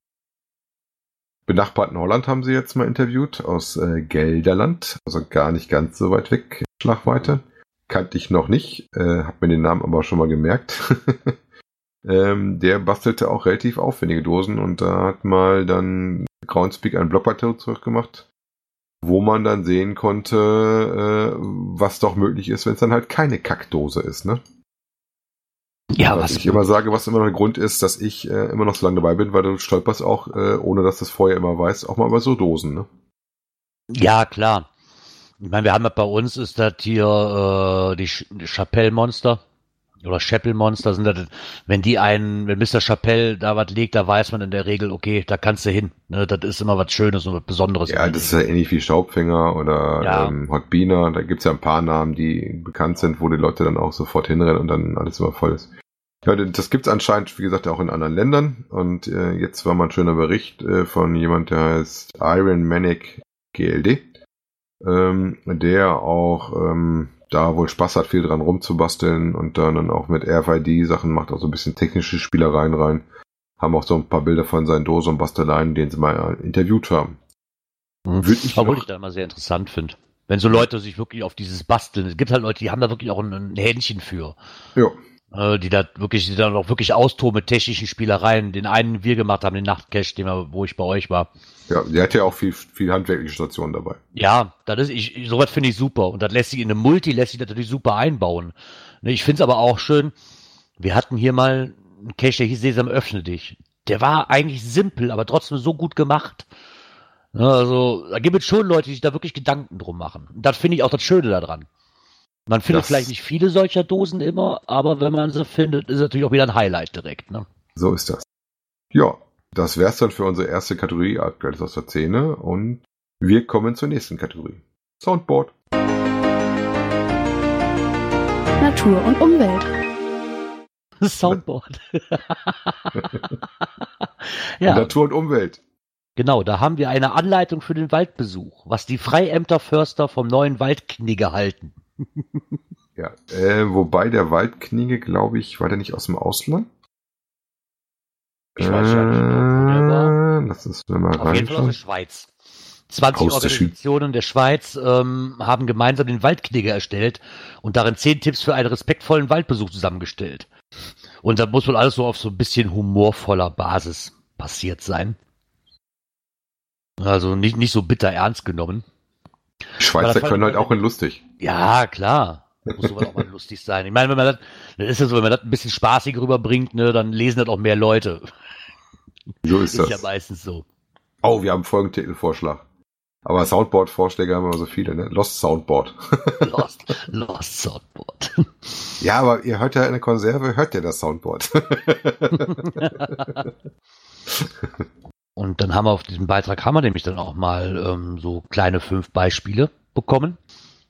Speaker 3: benachbarten Holland haben sie jetzt mal interviewt, aus äh, Gelderland, also gar nicht ganz so weit weg, Schlagweite. Kannte ich noch nicht, äh, hab mir den Namen aber schon mal gemerkt. ähm, der bastelte auch relativ aufwendige Dosen und da hat mal dann Groundspeak einen Blogbeitrag zurückgemacht, wo man dann sehen konnte, äh, was doch möglich ist, wenn es dann halt keine Kackdose ist, ne?
Speaker 2: Ja,
Speaker 3: was, ich immer sage, was immer noch der Grund ist, dass ich äh, immer noch so lange dabei bin, weil du stolperst auch, äh, ohne dass du es vorher immer weißt, auch mal über so Dosen, ne?
Speaker 2: Ja, klar. Ich meine, wir haben ja bei uns ist das hier äh, die, Ch die Chapelle Monster. Oder Chapel Monster sind das, wenn die einen, wenn Mr. Chappelle da was legt, da weiß man in der Regel, okay, da kannst du hin. Ne, das ist immer was Schönes und was Besonderes.
Speaker 3: Ja, das ist ja ähnlich wie Staubfänger oder
Speaker 2: Ja.
Speaker 3: ähm, Hot Beaner. Da gibt's ja ein paar Namen, die bekannt sind, wo die Leute dann auch sofort hinrennen und dann alles immer voll ist. Ja, das gibt's anscheinend, wie gesagt, auch in anderen Ländern. Und äh, jetzt war mal ein schöner Bericht äh, von jemand, der heißt Iron Manic GLD, ähm, der auch ähm, da wohl Spaß hat, viel dran rumzubasteln und dann, dann auch mit RFID-Sachen macht, auch so ein bisschen technische Spielereien rein. Haben auch so ein paar Bilder von seinen Dosen und Basteleien, den sie mal äh, interviewt haben.
Speaker 2: Mhm.
Speaker 3: Würde ich
Speaker 2: Obwohl ich da immer sehr interessant finde. Wenn so Leute sich wirklich auf dieses Basteln, es gibt halt Leute, die haben da wirklich auch ein, ein Händchen für.
Speaker 3: Ja,
Speaker 2: die da wirklich, die dann auch wirklich austoben mit technischen Spielereien. Den einen wir gemacht haben, den Nachtcash, den wir, wo ich bei euch war.
Speaker 3: ja, der hat ja auch viel, viel handwerkliche Stationen dabei.
Speaker 2: Ja, das ist, ich, sowas finde ich super. Und das lässt sich in einem Multi, lässt sich natürlich super einbauen. Ne, Ich finde es aber auch schön, wir hatten hier mal einen Cache, der hieß Sesam, öffne dich. Der war eigentlich simpel, aber trotzdem so gut gemacht. Ne, Also, da gibt es schon Leute, die sich da wirklich Gedanken drum machen. Und das finde ich auch das Schöne daran. Man findet
Speaker 3: Das-
Speaker 2: vielleicht nicht viele solcher Dosen immer, aber wenn man sie findet, ist natürlich auch wieder ein Highlight direkt. Ne?
Speaker 3: So ist das. Ja, das wär's dann für unsere erste Kategorie, aktuelles aus der Szene. Und wir kommen zur nächsten Kategorie. Soundboard.
Speaker 4: Natur und Umwelt.
Speaker 2: Soundboard. ja,
Speaker 3: Natur und Umwelt.
Speaker 2: genau, da haben wir eine Anleitung für den Waldbesuch, was die Freiämter Förster vom neuen Waldknigge halten.
Speaker 3: Ja, äh, wobei der Waldknige, glaube ich, war der nicht aus dem Ausland?
Speaker 2: Ich weiß ja nicht, wo der war.
Speaker 3: Äh, Lass uns mal
Speaker 2: Auf jeden Fall aus der. Schweiz. 20
Speaker 3: Aus der Schweiz.
Speaker 2: Organisationen der Schweiz ähm, haben gemeinsam den Waldknigge erstellt und darin zehn Tipps für einen respektvollen Waldbesuch zusammengestellt. Und da muss wohl alles so auf so ein bisschen humorvoller Basis passiert sein. Also nicht, nicht so bitter ernst genommen.
Speaker 3: Schweizer können halt auch in lustig.
Speaker 2: Ja, klar. Muss sowas auch mal lustig sein. Ich meine, wenn man das, das ist ja so, wenn man das ein bisschen spaßig rüberbringt, ne, dann lesen das auch mehr Leute.
Speaker 3: So ist
Speaker 2: Ist
Speaker 3: das.
Speaker 2: ja meistens so.
Speaker 3: Oh, wir haben einen Folgentitelvorschlag. Aber Soundboard-Vorschläge haben wir so viele, ne? Lost Soundboard.
Speaker 2: Lost, Lost Soundboard.
Speaker 3: ja, aber ihr hört ja in der Konserve, hört ihr das Soundboard.
Speaker 2: Und dann haben wir auf diesem Beitrag haben wir nämlich dann auch mal ähm, so kleine fünf Beispiele bekommen.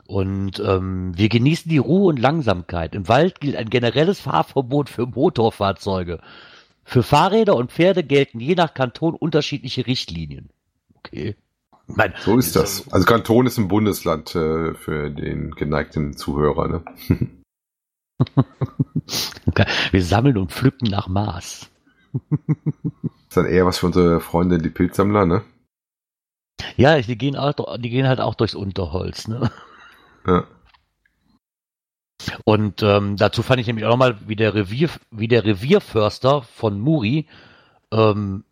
Speaker 2: Und ähm, wir genießen die Ruhe und Langsamkeit. Im Wald gilt ein generelles Fahrverbot für Motorfahrzeuge. Für Fahrräder und Pferde gelten je nach Kanton unterschiedliche Richtlinien. Okay. Ich mein,
Speaker 3: so ist das. Also Kanton ist ein Bundesland äh, für den geneigten Zuhörer, ne?
Speaker 2: Wir sammeln und pflücken nach Maß.
Speaker 3: Ist dann eher was für unsere Freunde, die Pilzsammler, ne?
Speaker 2: Ja, die gehen, auch, die gehen halt auch durchs Unterholz. Ne?
Speaker 3: Ja.
Speaker 2: Und ähm, dazu fand ich nämlich auch nochmal, wie der Revier, wie der Revierförster von Muri, ähm,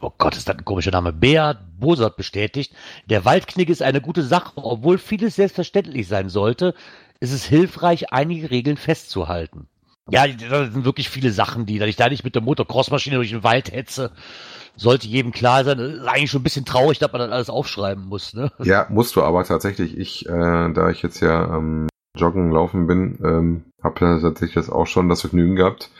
Speaker 2: oh Gott, ist das ein komischer Name, Beat Bosert bestätigt, der Waldknick ist eine gute Sache, obwohl vieles selbstverständlich sein sollte, ist es hilfreich, einige Regeln festzuhalten. Ja, da sind wirklich viele Sachen, die, dass ich da nicht mit der Motocross-Maschine durch den Wald hetze, sollte jedem klar sein. Das ist eigentlich schon ein bisschen traurig, dass man das alles aufschreiben muss, ne?
Speaker 3: ja, musst du aber tatsächlich. Ich, äh, da ich jetzt ja am Joggen laufen bin, ähm, habe tatsächlich das auch schon das Vergnügen gehabt,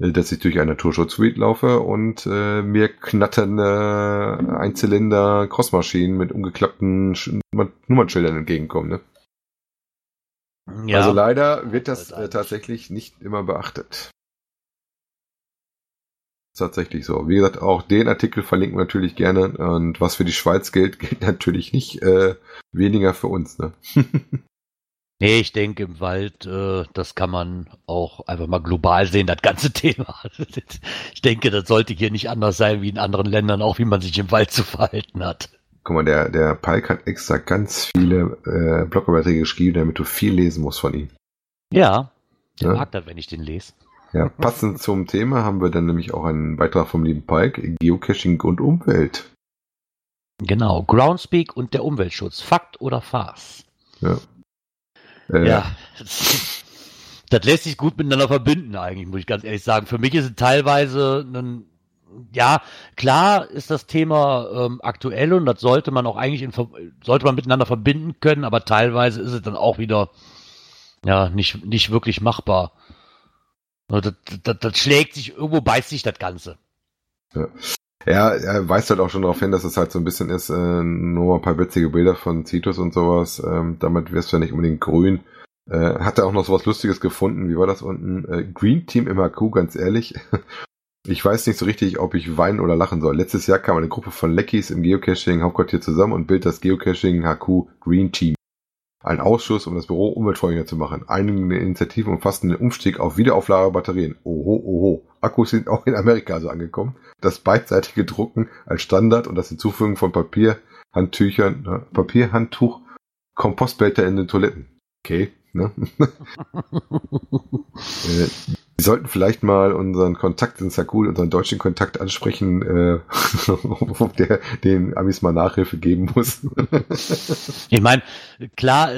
Speaker 3: äh, dass ich durch ein Naturschutzgebiet laufe und äh, mir knatternde Einzylinder Crossmaschinen mit umgeklappten Sch Nummernschildern entgegenkommen. Ne? Also leider wird das äh, tatsächlich nicht immer beachtet. Tatsächlich so. Wie gesagt, auch den Artikel verlinken wir natürlich gerne. Und was für die Schweiz gilt, gilt natürlich nicht äh, weniger für uns. Ne?
Speaker 2: Nee, ich denke im Wald, äh, das kann man auch einfach mal global sehen, das ganze Thema. Ich denke, das sollte hier nicht anders sein wie in anderen Ländern, auch wie man sich im Wald zu verhalten hat.
Speaker 3: Guck mal, der, der Palk hat extra ganz viele äh, Blogbeiträge geschrieben, damit du viel lesen musst von ihm.
Speaker 2: Ja, der
Speaker 3: Ja.
Speaker 2: mag das, wenn ich den lese.
Speaker 3: Ja, passend zum Thema haben wir dann nämlich auch einen Beitrag vom lieben Palk, Geocaching und Umwelt.
Speaker 2: Genau, Groundspeak und der Umweltschutz, Fakt oder Farce.
Speaker 3: Ja. Äh,
Speaker 2: Ja, das lässt sich gut miteinander verbinden eigentlich, muss ich ganz ehrlich sagen. Für mich ist es teilweise ein, ja, klar ist das Thema ähm, aktuell und das sollte man auch eigentlich in, sollte man miteinander verbinden können, aber teilweise ist es dann auch wieder ja nicht nicht wirklich machbar. Das, das, das schlägt sich, irgendwo beißt sich das Ganze.
Speaker 3: Ja. Ja, er weist halt auch schon darauf hin, dass es halt so ein bisschen ist, äh, nur ein paar witzige Bilder von Citus und sowas. Ähm, damit wirst du ja nicht unbedingt grün. Äh, hat er auch noch sowas Lustiges gefunden. Wie war das unten? Äh, Green Team im HQ, ganz ehrlich. Ich weiß nicht so richtig, ob ich weinen oder lachen soll. Letztes Jahr kam eine Gruppe von Leckies im Geocaching Hauptquartier zusammen und bildet das Geocaching HQ Green Team. Ein Ausschuss, um das Büro umweltfreundlicher zu machen. Einige Initiativen umfassen den Umstieg auf wiederaufladbare Batterien. Oho, oho. Akkus sind auch in Amerika so angekommen. Das beidseitige Drucken als Standard und das Hinzufügen von Papier, Handtüchern, ne? Papierhandtuch, Kompostbehälter in den Toiletten. Okay, ne? äh, wir sollten vielleicht mal unseren Kontakt in Sakul, unseren deutschen Kontakt ansprechen, äh, ob der den Amis mal Nachhilfe geben muss.
Speaker 2: ich meine, klar,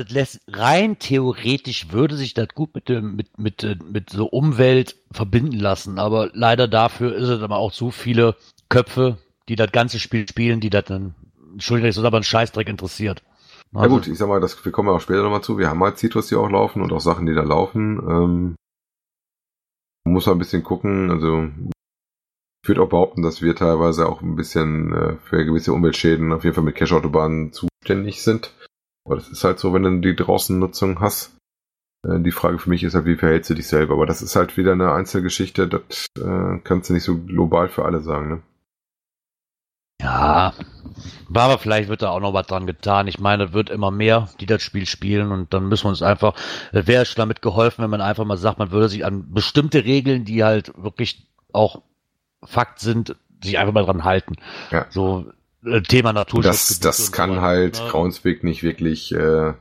Speaker 2: rein theoretisch würde sich das gut mit dem mit mit mit so Umwelt verbinden lassen, aber leider dafür ist es aber auch zu viele Köpfe, die das ganze Spiel spielen, die das dann Entschuldigung, das ist aber ein Scheißdreck interessiert.
Speaker 3: Also, ja gut, ich sag mal, das, wir kommen ja auch später nochmal zu. Wir haben halt Citrus, die auch laufen und auch Sachen, die da laufen. Ähm, muss man ein bisschen gucken. Also ich würde auch behaupten, dass wir teilweise auch ein bisschen äh, für gewisse Umweltschäden auf jeden Fall mit Cache-Autobahnen zuständig sind. Aber das ist halt so, wenn du die draußen Nutzung hast. Äh, die Frage für mich ist halt, wie verhältst du dich selber? Aber das ist halt wieder eine Einzelgeschichte, das äh, kannst du nicht so global für alle sagen, ne?
Speaker 2: Ja, aber vielleicht wird da auch noch was dran getan. Ich meine, es wird immer mehr, die das Spiel spielen und dann müssen wir uns einfach, es wäre schon damit geholfen, wenn man einfach mal sagt, man würde sich an bestimmte Regeln, die halt wirklich auch Fakt sind, sich einfach mal dran halten.
Speaker 3: Ja.
Speaker 2: So äh, Thema Naturschutz.
Speaker 3: Das, das kann so halt ne? Groundspeak nicht wirklich äh,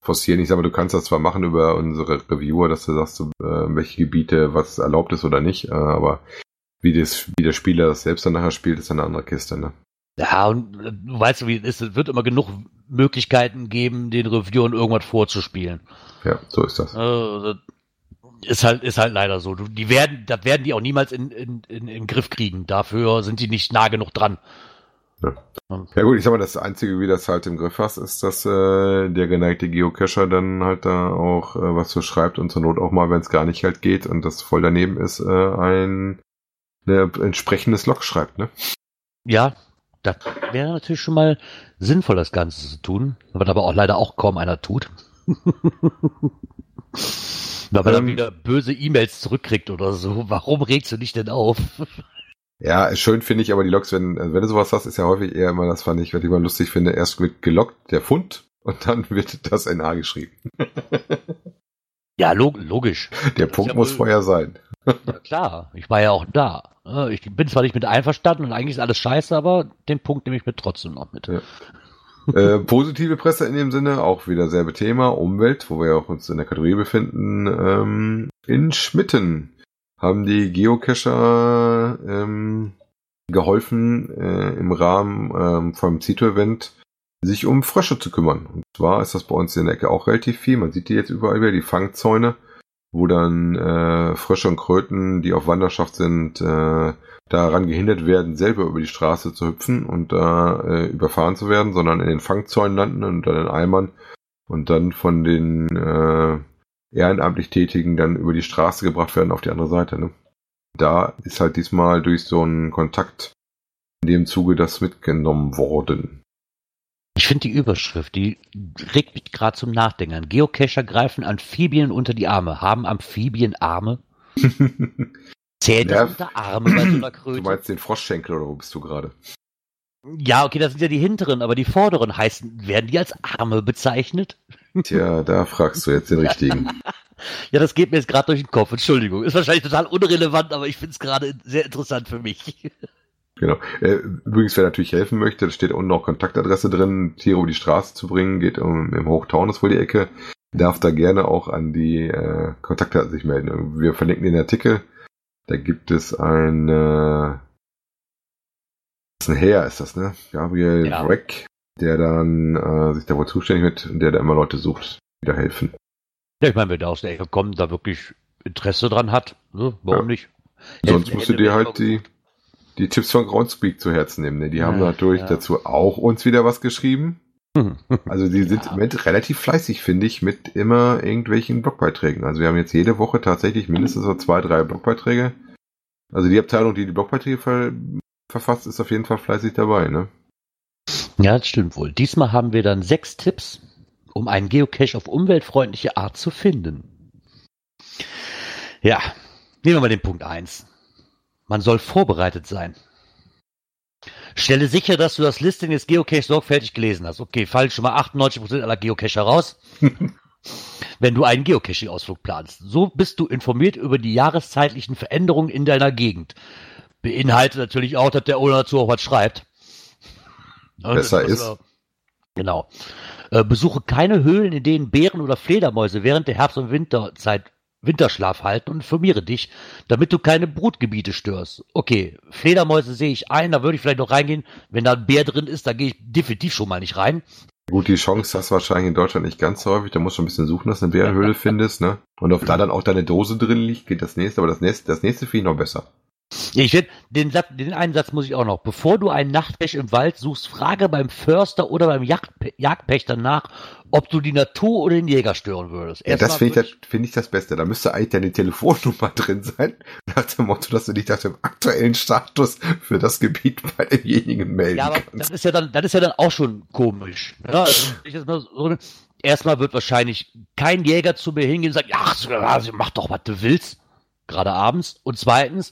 Speaker 3: forcieren. Ich sage mal, du kannst das zwar machen über unsere Reviewer, dass du sagst, äh, welche Gebiete was erlaubt ist oder nicht, äh, aber wie, das, wie der Spieler das selbst dann nachher spielt, ist eine andere Kiste, ne?
Speaker 2: Ja, und du weißt, wie es ist, es wird immer genug Möglichkeiten geben, den Reviewern irgendwas vorzuspielen.
Speaker 3: Ja, so ist das.
Speaker 2: Also, ist halt, ist halt leider so. Die werden, das werden die auch niemals in, in, in, in den Griff kriegen. Dafür sind die nicht nah genug dran.
Speaker 3: Ja. ja gut, ich sag mal, das Einzige, wie das halt im Griff hast, ist, dass äh, der geneigte Geocacher dann halt da auch äh, was so schreibt und zur Not auch mal, wenn es gar nicht halt geht und das voll daneben ist, äh, ein ne, entsprechendes Log schreibt, ne?
Speaker 2: Ja, das wäre natürlich schon mal sinnvoll, das Ganze zu tun, was aber auch leider auch kaum einer tut. Weil man ähm, dann wieder böse E-Mails zurückkriegt oder so. Warum regst du dich denn auf?
Speaker 3: Ja, schön finde ich aber die Logs, wenn, wenn du sowas hast, ist ja häufig eher immer, das fand ich, was ich immer lustig finde, erst wird gelockt, der Fund, und dann wird das NA geschrieben.
Speaker 2: Ja, log logisch.
Speaker 3: Der Punkt muss vorher sein.
Speaker 2: Ja, klar, ich war ja auch da. Ich bin zwar nicht mit einverstanden und eigentlich ist alles scheiße, aber den Punkt nehme ich mir trotzdem noch mit. Ja.
Speaker 3: äh, positive Presse in dem Sinne, auch wieder selbe Thema, Umwelt, wo wir auch uns in der Kategorie befinden. Ähm, in Schmitten haben die Geocacher ähm, geholfen, äh, im Rahmen ähm, vom Cito-Event sich um Frösche zu kümmern. Und zwar ist das bei uns in der Ecke auch relativ viel. Man sieht die jetzt überall wieder, die Fangzäune wo dann äh, Frösche und Kröten, die auf Wanderschaft sind, äh, daran gehindert werden, selber über die Straße zu hüpfen und da äh, überfahren zu werden, sondern in den Fangzäunen landen und dann in Eimern und dann von den äh, ehrenamtlich Tätigen dann über die Straße gebracht werden auf die andere Seite. Ne? Da ist halt diesmal durch so einen Kontakt in dem Zuge das mitgenommen worden.
Speaker 2: Ich finde die Überschrift, die regt mich gerade zum Nachdenken. Geocacher greifen Amphibien unter die Arme. Haben Amphibien Arme? Zählt ja. unter Arme bei so einer Kröte?
Speaker 3: Du meinst den Froschschenkel oder wo bist du gerade?
Speaker 2: Ja, okay, das sind ja die hinteren, aber die vorderen heißen, werden die als Arme bezeichnet?
Speaker 3: Tja, da fragst du jetzt den richtigen.
Speaker 2: ja, das geht mir jetzt gerade durch den Kopf, Entschuldigung. Ist wahrscheinlich total unrelevant, aber ich finde es gerade sehr interessant für mich.
Speaker 3: Genau. Äh, übrigens, wer natürlich helfen möchte, da steht unten auch Kontaktadresse drin, Tiere über die Straße zu bringen, geht um, im Hochtaunus wohl die Ecke, darf da gerne auch an die äh, Kontaktdaten sich melden. Wir verlinken den Artikel. Da gibt es ein, äh, ist ein Herr, ist das, ne? Gabriel ja. Breck, der dann äh, sich da wohl zuständig wird und der da immer Leute sucht, die da helfen.
Speaker 2: Ja, ich meine, wer da aus der Ecke kommt, da wirklich Interesse dran hat, ne? warum ja. nicht?
Speaker 3: Sonst musst du dir halt die, die Tipps von Groundspeak zu Herzen nehmen. Ne? Die haben ja, natürlich ja. dazu auch uns wieder was geschrieben. Also die sind
Speaker 2: Ja.
Speaker 3: im Moment relativ fleißig, finde ich, mit immer irgendwelchen Blogbeiträgen. Also wir haben jetzt jede Woche tatsächlich mindestens so zwei, drei Blogbeiträge. Also die Abteilung, die die Blogbeiträge ver verfasst, ist auf jeden Fall fleißig dabei, ne?
Speaker 2: Ja, das stimmt wohl. Diesmal haben wir dann sechs Tipps, um einen Geocache auf umweltfreundliche Art zu finden. Ja, nehmen wir mal den Punkt eins. Man soll vorbereitet sein. Stelle sicher, dass du das Listing des Geocache sorgfältig gelesen hast. Okay, fallen schon mal 98% aller Geocacher raus. Wenn du einen Geocaching-Ausflug planst. So bist du informiert über die jahreszeitlichen Veränderungen in deiner Gegend. Beinhaltet natürlich auch, dass der Owner dazu auch was schreibt. Und
Speaker 3: Besser ist.
Speaker 2: äh, Genau. Äh, besuche keine Höhlen, in denen Bären oder Fledermäuse während der Herbst- und Winterzeit Winterschlaf halten und informiere dich, damit du keine Brutgebiete störst. Okay, Fledermäuse sehe ich ein, da würde ich vielleicht noch reingehen. Wenn da ein Bär drin ist, da gehe ich definitiv schon mal nicht rein.
Speaker 3: Gut, die Chance hast du wahrscheinlich in Deutschland nicht ganz so häufig. Da musst du ein bisschen suchen, dass du eine Bärenhöhle findest, ne? Und ob da dann auch deine Dose drin liegt, geht das nächste. Aber das nächste, das nächste finde ich noch besser.
Speaker 2: Ich finde, den, Satz- den einen Satz muss ich auch noch. Bevor du einen Nachtcache im Wald suchst, frage beim Förster oder beim Jagdpe Jagdpächter nach, ob du die Natur oder den Jäger stören würdest.
Speaker 3: Ja, das finde ich, finde ich das Beste. Da müsste eigentlich deine Telefonnummer drin sein. Nach dem Motto, dass du dich nach dem aktuellen Status für das Gebiet bei demjenigen melden
Speaker 2: Ja, aber
Speaker 3: kannst.
Speaker 2: das ist ja dann, das ist ja dann auch schon komisch. Ja, also, jetzt mal so, erstmal wird wahrscheinlich kein Jäger zu mir hingehen und sagen, ja, also mach doch, was du willst. Gerade abends. Und zweitens,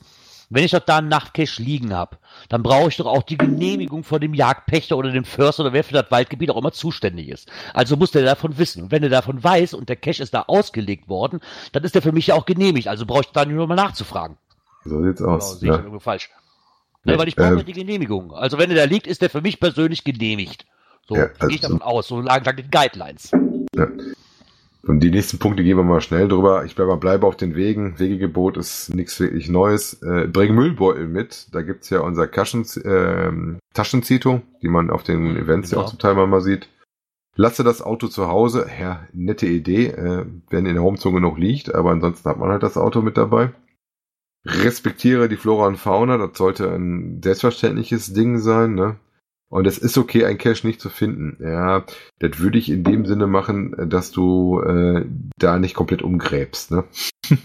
Speaker 2: wenn ich doch da einen Nachtcache liegen habe, dann brauche ich doch auch die Genehmigung von dem Jagdpächter oder dem Förster oder wer für das Waldgebiet auch immer zuständig ist. Also muss der davon wissen. Und wenn er davon weiß und der Cache ist da ausgelegt worden, dann ist der für mich ja auch genehmigt. Also brauche ich da nur mal nachzufragen.
Speaker 3: So sieht's
Speaker 2: Genau,
Speaker 3: aus.
Speaker 2: sehe ich
Speaker 3: Ne?
Speaker 2: irgendwo falsch.
Speaker 3: Nee,
Speaker 2: Ne, weil ich brauche
Speaker 3: ähm,
Speaker 2: ja die Genehmigung. Also wenn er da liegt, ist der für mich persönlich genehmigt. So
Speaker 3: Ja,
Speaker 2: gehe ich
Speaker 3: also-
Speaker 2: davon aus, so lagen lang die Guidelines.
Speaker 3: Und die nächsten Punkte gehen wir mal schnell drüber. Ich bleibe, bleibe auf den Wegen. Wegegebot ist nichts wirklich Neues. Äh, bring Müllbeutel mit. Da gibt's ja unser Kaschen, ähm, Taschenzito, die man auf den
Speaker 2: Mhm,
Speaker 3: Events ja
Speaker 2: genau.
Speaker 3: auch zum Teil mal mal sieht. Lasse das Auto zu Hause. Ja, nette Idee, äh, wenn in der Homezone noch liegt, aber ansonsten hat man halt das Auto mit dabei. Respektiere die Flora und Fauna. Das sollte ein selbstverständliches Ding sein, ne? Und es ist okay, ein Cache nicht zu finden. Ja, das würde ich in dem Sinne machen, dass du äh, da nicht komplett umgräbst. Ne?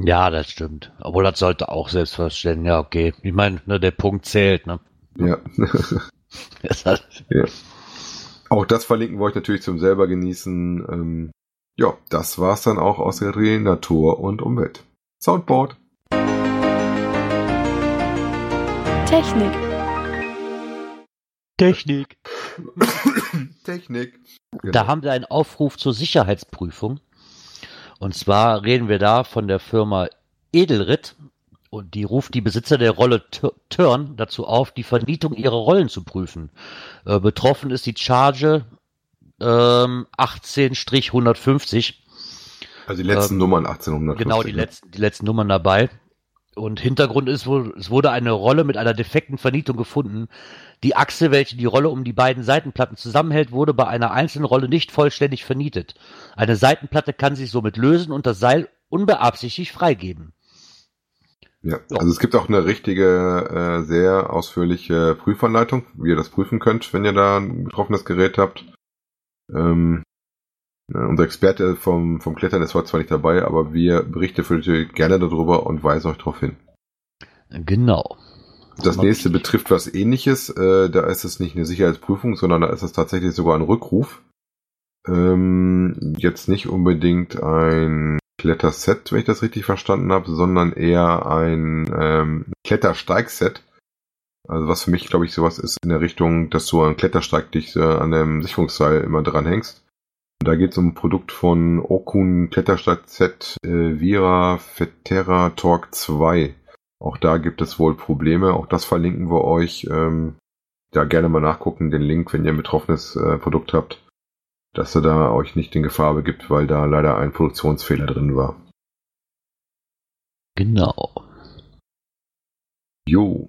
Speaker 2: Ja, das stimmt. Obwohl das sollte auch selbstverständlich. Ja, okay. Ich meine, ne, der Punkt zählt, ne?
Speaker 3: Ja.
Speaker 2: Hat,
Speaker 3: auch das verlinken wir euch natürlich zum selber genießen. Ähm, ja, das war's dann auch aus der Kategorie Natur und Umwelt. Soundboard.
Speaker 4: Technik.
Speaker 2: Technik.
Speaker 3: Technik. Genau.
Speaker 2: Da haben wir einen Aufruf zur Sicherheitsprüfung. Und zwar reden wir da von der Firma Edelritt. Und die ruft die Besitzer der Rolle Tur- Turn dazu auf, die Vernietung ihrer Rollen zu prüfen. Äh, betroffen ist die Charge ähm, 18-150.
Speaker 3: also die letzten
Speaker 2: ähm,
Speaker 3: Nummern 1850.
Speaker 2: Genau, die
Speaker 3: ne?
Speaker 2: letzten, die letzten Nummern dabei. Und Hintergrund ist es wurde eine Rolle mit einer defekten Vernietung gefunden. Die Achse, welche die Rolle um die beiden Seitenplatten zusammenhält, wurde bei einer einzelnen Rolle nicht vollständig vernietet. Eine Seitenplatte kann sich somit lösen und das Seil unbeabsichtigt freigeben.
Speaker 3: Ja, also es gibt auch eine richtige, äh, sehr ausführliche Prüfanleitung, wie ihr das prüfen könnt, wenn ihr da ein betroffenes Gerät habt. Ähm, unser Experte vom, vom Klettern ist heute zwar nicht dabei, aber wir berichten für euch gerne darüber und weisen euch darauf hin.
Speaker 2: Genau.
Speaker 3: Das
Speaker 2: Aber
Speaker 3: nächste
Speaker 2: wichtig.
Speaker 3: betrifft was ähnliches. Äh, da ist es nicht eine Sicherheitsprüfung, sondern da ist es tatsächlich sogar ein Rückruf. Ähm, jetzt nicht unbedingt ein Kletterset, wenn ich das richtig verstanden habe, sondern eher ein ähm, Klettersteigset. Also was für mich, glaube ich, sowas ist in der Richtung, dass du einen Klettersteig dich äh, an dem Sicherungsseil immer dran hängst. Und da geht es um ein Produkt von Okun Klettersteigset äh, Vira Fetera Torque 2. Auch da gibt es wohl Probleme. Auch das verlinken wir euch. Ähm, da gerne mal nachgucken, den Link, wenn ihr ein betroffenes äh, Produkt habt, dass er da euch nicht in Gefahr begibt, weil da leider ein Produktionsfehler drin war.
Speaker 2: Genau.
Speaker 3: Jo,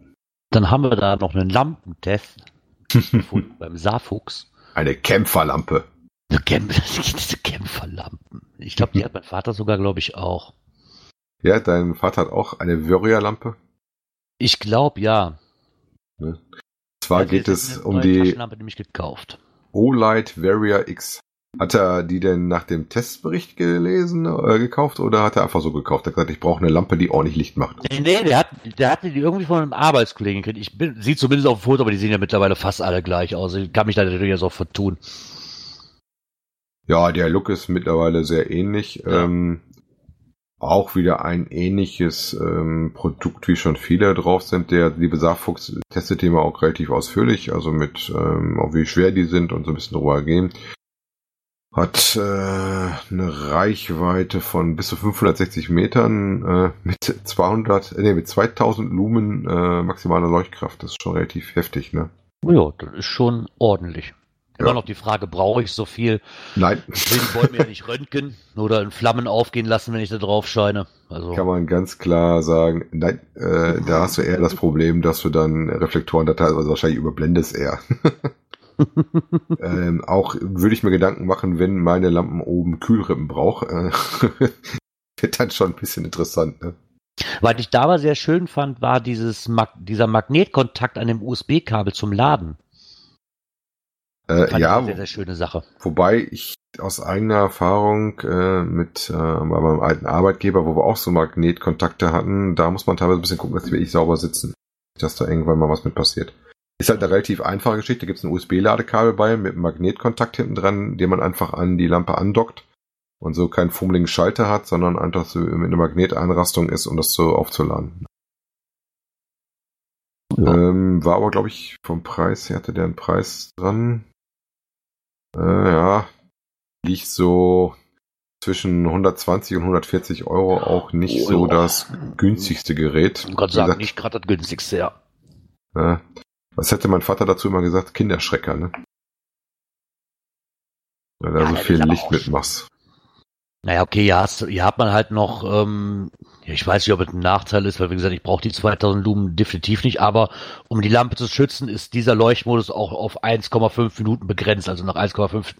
Speaker 2: Dann haben wir da noch einen Lampentest gefunden beim Saarfuchs.
Speaker 3: eine Kämpferlampe.
Speaker 2: Eine Kämp diese Kämpferlampen. Ich glaube, die hat mein Vater sogar, glaube ich, auch.
Speaker 3: Ja, dein Vater hat auch eine Virya-Lampe.
Speaker 2: Ich glaube, ja.
Speaker 3: Zwar
Speaker 2: Also
Speaker 3: geht es um die,
Speaker 2: Taschenlampe nämlich gekauft.
Speaker 3: Olight Varia X. Hat er die denn nach dem Testbericht gelesen, äh, gekauft oder hat er einfach so gekauft? Er hat gesagt, ich brauche eine Lampe, die ordentlich Licht macht.
Speaker 2: Nee, nee, der, hat, der hatte die irgendwie von einem Arbeitskollegen gekriegt. Ich bin, sieht zumindest auf dem Foto, aber die sehen ja mittlerweile fast alle gleich aus. Ich kann mich da natürlich jetzt auch vertun.
Speaker 3: Ja, der Look ist mittlerweile sehr ähnlich.
Speaker 2: Ja.
Speaker 3: Ähm, auch wieder ein ähnliches ähm, Produkt, wie schon viele drauf sind. Der liebe Saarfuchs testet die mal auch relativ ausführlich, also mit ähm, auch wie schwer die sind und so ein bisschen drüber gehen. Hat äh, eine Reichweite von bis zu 560 Metern äh, mit 200, äh, nee, mit 2000 Lumen äh, maximaler Leuchtkraft. Das ist schon relativ heftig, ne?
Speaker 2: Ja, das ist schon ordentlich. Immer
Speaker 3: Ja.
Speaker 2: noch die Frage, brauche ich so viel?
Speaker 3: Nein,
Speaker 2: Deswegen wollen wir ja nicht röntgen oder in Flammen aufgehen lassen, wenn ich da drauf scheine. Also,
Speaker 3: kann man ganz klar sagen, nein, äh, da hast du eher das Problem, dass du dann Reflektoren da teilweise wahrscheinlich überblendest eher. ähm, auch würde ich mir Gedanken machen, wenn meine Lampen oben Kühlrippen braucht. Äh, wird dann schon ein bisschen interessant, ne?
Speaker 2: was ich da aber sehr schön fand, war dieses Mag dieser Magnetkontakt an dem USB-Kabel zum Laden.
Speaker 3: Äh, ja,
Speaker 2: eine sehr, schöne Sache.
Speaker 3: wobei ich aus eigener Erfahrung äh, mit äh, bei meinem alten Arbeitgeber, wo wir auch so Magnetkontakte hatten, da muss man teilweise ein bisschen gucken, dass die wirklich sauber sitzen. Dass da irgendwann mal was mit passiert. Ist halt eine relativ einfache Geschichte. Da gibt es ein USB-Ladekabel bei mit einem Magnetkontakt hinten dran, den man einfach an die Lampe andockt und so keinen fummeligen Schalter hat, sondern einfach so mit einer Magneteinrastung ist, um das so aufzuladen.
Speaker 2: Ja.
Speaker 3: Ähm, war aber, glaube ich, vom Preis her hatte der einen Preis dran. Äh, ja, liegt so zwischen 120 und 140 Euro auch nicht
Speaker 2: Oh,
Speaker 3: so
Speaker 2: ja.
Speaker 3: das günstigste Gerät.
Speaker 2: Ich kann sagen,
Speaker 3: gesagt,
Speaker 2: nicht gerade das günstigste, ja.
Speaker 3: äh, was hätte mein Vater dazu immer gesagt? Kinderschrecker, ne? Weil da
Speaker 2: Ja,
Speaker 3: so
Speaker 2: das
Speaker 3: viel Licht mitmachst.
Speaker 2: Naja, okay, ja, hast, hier hat man halt noch, ähm, ja, ich weiß nicht, ob es ein Nachteil ist, weil wie gesagt, ich brauche die 2000 Lumen definitiv nicht, aber um die Lampe zu schützen, ist dieser Leuchtmodus auch auf 1,5 Minuten begrenzt. Also nach 1,5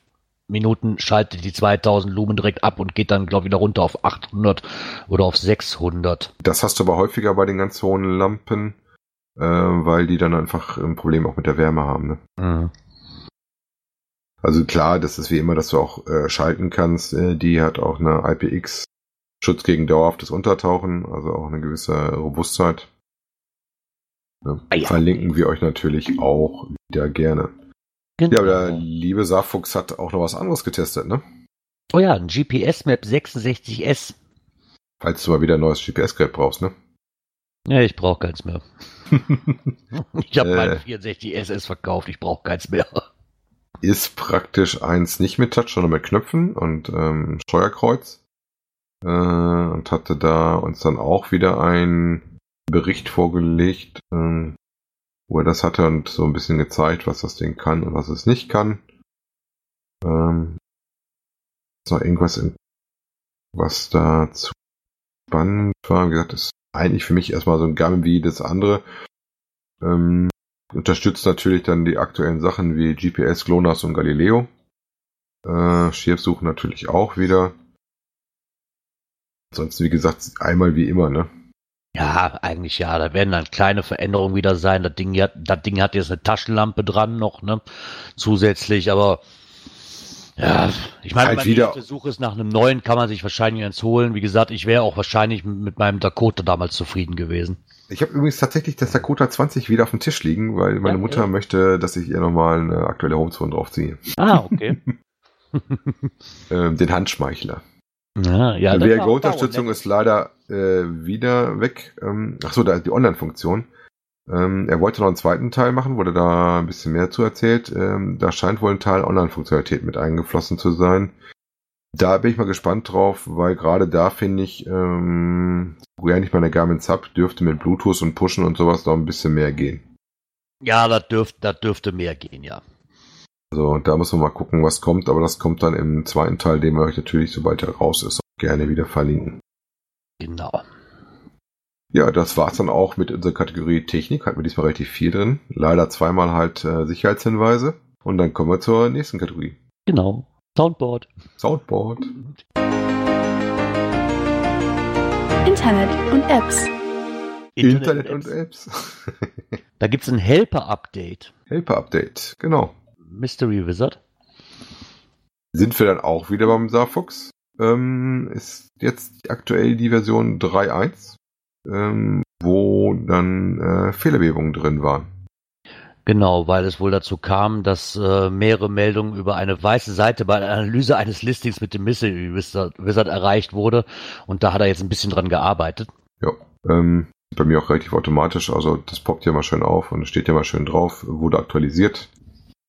Speaker 2: Minuten schaltet die 2000 Lumen direkt ab und geht dann, glaube ich, wieder runter auf 800 oder auf 600.
Speaker 3: Das hast du aber häufiger bei den ganz hohen Lampen, äh, weil die dann einfach ein Problem auch mit der Wärme haben, ne?
Speaker 2: Mhm.
Speaker 3: Also klar, das ist wie immer, dass du auch äh, schalten kannst. Äh, die hat auch eine IPX Schutz gegen dauerhaftes Untertauchen, also auch eine gewisse Robustheit. Ne?
Speaker 2: Ah ja.
Speaker 3: Verlinken wir euch natürlich auch wieder gerne.
Speaker 2: Genau.
Speaker 3: Ja, aber der liebe Saarfuchs hat auch noch was anderes getestet, ne?
Speaker 2: oh ja, ein GPS-Map 66S.
Speaker 3: Falls du mal wieder ein neues GPS-Gerät brauchst, ne?
Speaker 2: Ja, ich brauche keins mehr. Ich habe
Speaker 3: Äh.
Speaker 2: meinen 64 SS verkauft, ich brauche keins mehr.
Speaker 3: Ist praktisch eins nicht mit Touch, sondern mit Knöpfen und ähm, Steuerkreuz. Äh, und hatte da uns dann auch wieder einen Bericht vorgelegt, ähm, wo er das hatte und so ein bisschen gezeigt, was das Ding kann und was es nicht kann. Ähm, ist noch irgendwas, in, was da zu spannend war. Wie gesagt, ist eigentlich für mich erstmal so ein Garmin wie das andere. Ähm, unterstützt natürlich dann die aktuellen Sachen wie GPS, GLONASS und Galileo. Äh, Schirfsuchen natürlich auch wieder. Ansonsten, wie gesagt, einmal wie immer, ne?
Speaker 2: Ja, eigentlich ja. Da werden dann kleine Veränderungen wieder sein. Das Ding, hat, das Ding hat jetzt eine Taschenlampe dran noch, ne? Zusätzlich, aber ja, ich meine,
Speaker 3: Halt
Speaker 2: wenn man auf der Suche ist nach einem neuen, kann man sich wahrscheinlich eins holen. Wie gesagt, ich wäre auch wahrscheinlich mit meinem Dakota damals zufrieden gewesen.
Speaker 3: Ich habe übrigens tatsächlich das Dakota 20 wieder auf dem Tisch liegen, weil meine
Speaker 2: Ja,
Speaker 3: Mutter
Speaker 2: ja.
Speaker 3: möchte, dass ich ihr nochmal eine aktuelle Homezone draufziehe.
Speaker 2: Ah, okay.
Speaker 3: Ähm, den Handschmeichler.
Speaker 2: Ja, ja,
Speaker 3: die
Speaker 2: auch
Speaker 3: WRGO-Unterstützung
Speaker 2: dauernd,
Speaker 3: ist leider äh, wieder weg. Ähm, Achso, da die Online-Funktion. Ähm, er wollte noch einen zweiten Teil machen, wurde da ein bisschen mehr zu erzählt. Ähm, da scheint wohl ein Teil Online-Funktionalität mit eingeflossen zu sein. Da bin ich mal gespannt drauf, weil gerade da finde ich, ähm, ja nicht meine Garmin Sub dürfte mit Bluetooth und Pushen und sowas noch ein bisschen mehr gehen.
Speaker 2: Ja, das dürfte, das dürfte mehr gehen, ja.
Speaker 3: Also da muss man mal gucken, was kommt, aber das kommt dann im zweiten Teil, den wir euch natürlich, sobald er raus ist, auch gerne wieder verlinken.
Speaker 2: Genau.
Speaker 3: Ja, das war's dann auch mit unserer Kategorie Technik. Hatten wir diesmal relativ viel drin. Leider zweimal halt äh, Sicherheitshinweise. Und dann kommen wir zur nächsten Kategorie.
Speaker 2: Genau. Soundboard.
Speaker 3: Soundboard.
Speaker 4: Internet und Apps.
Speaker 3: Internet, und Apps.
Speaker 2: Da gibt's ein Helper-Update.
Speaker 3: Helper-Update, genau.
Speaker 2: Mystery Wizard.
Speaker 3: Sind wir dann auch wieder beim Sarfox? Ähm, ist jetzt aktuell die Version 3.1, ähm, wo dann äh, Fehlerbehebungen drin waren.
Speaker 2: Genau, weil es wohl dazu kam, dass äh, mehrere Meldungen über eine weiße Seite bei der Analyse eines Listings mit dem Mystery Wizard, erreicht wurde und da hat er jetzt ein bisschen dran gearbeitet.
Speaker 3: Ja, ähm, bei mir auch relativ automatisch, also das poppt ja mal schön auf und steht ja mal schön drauf, wurde aktualisiert.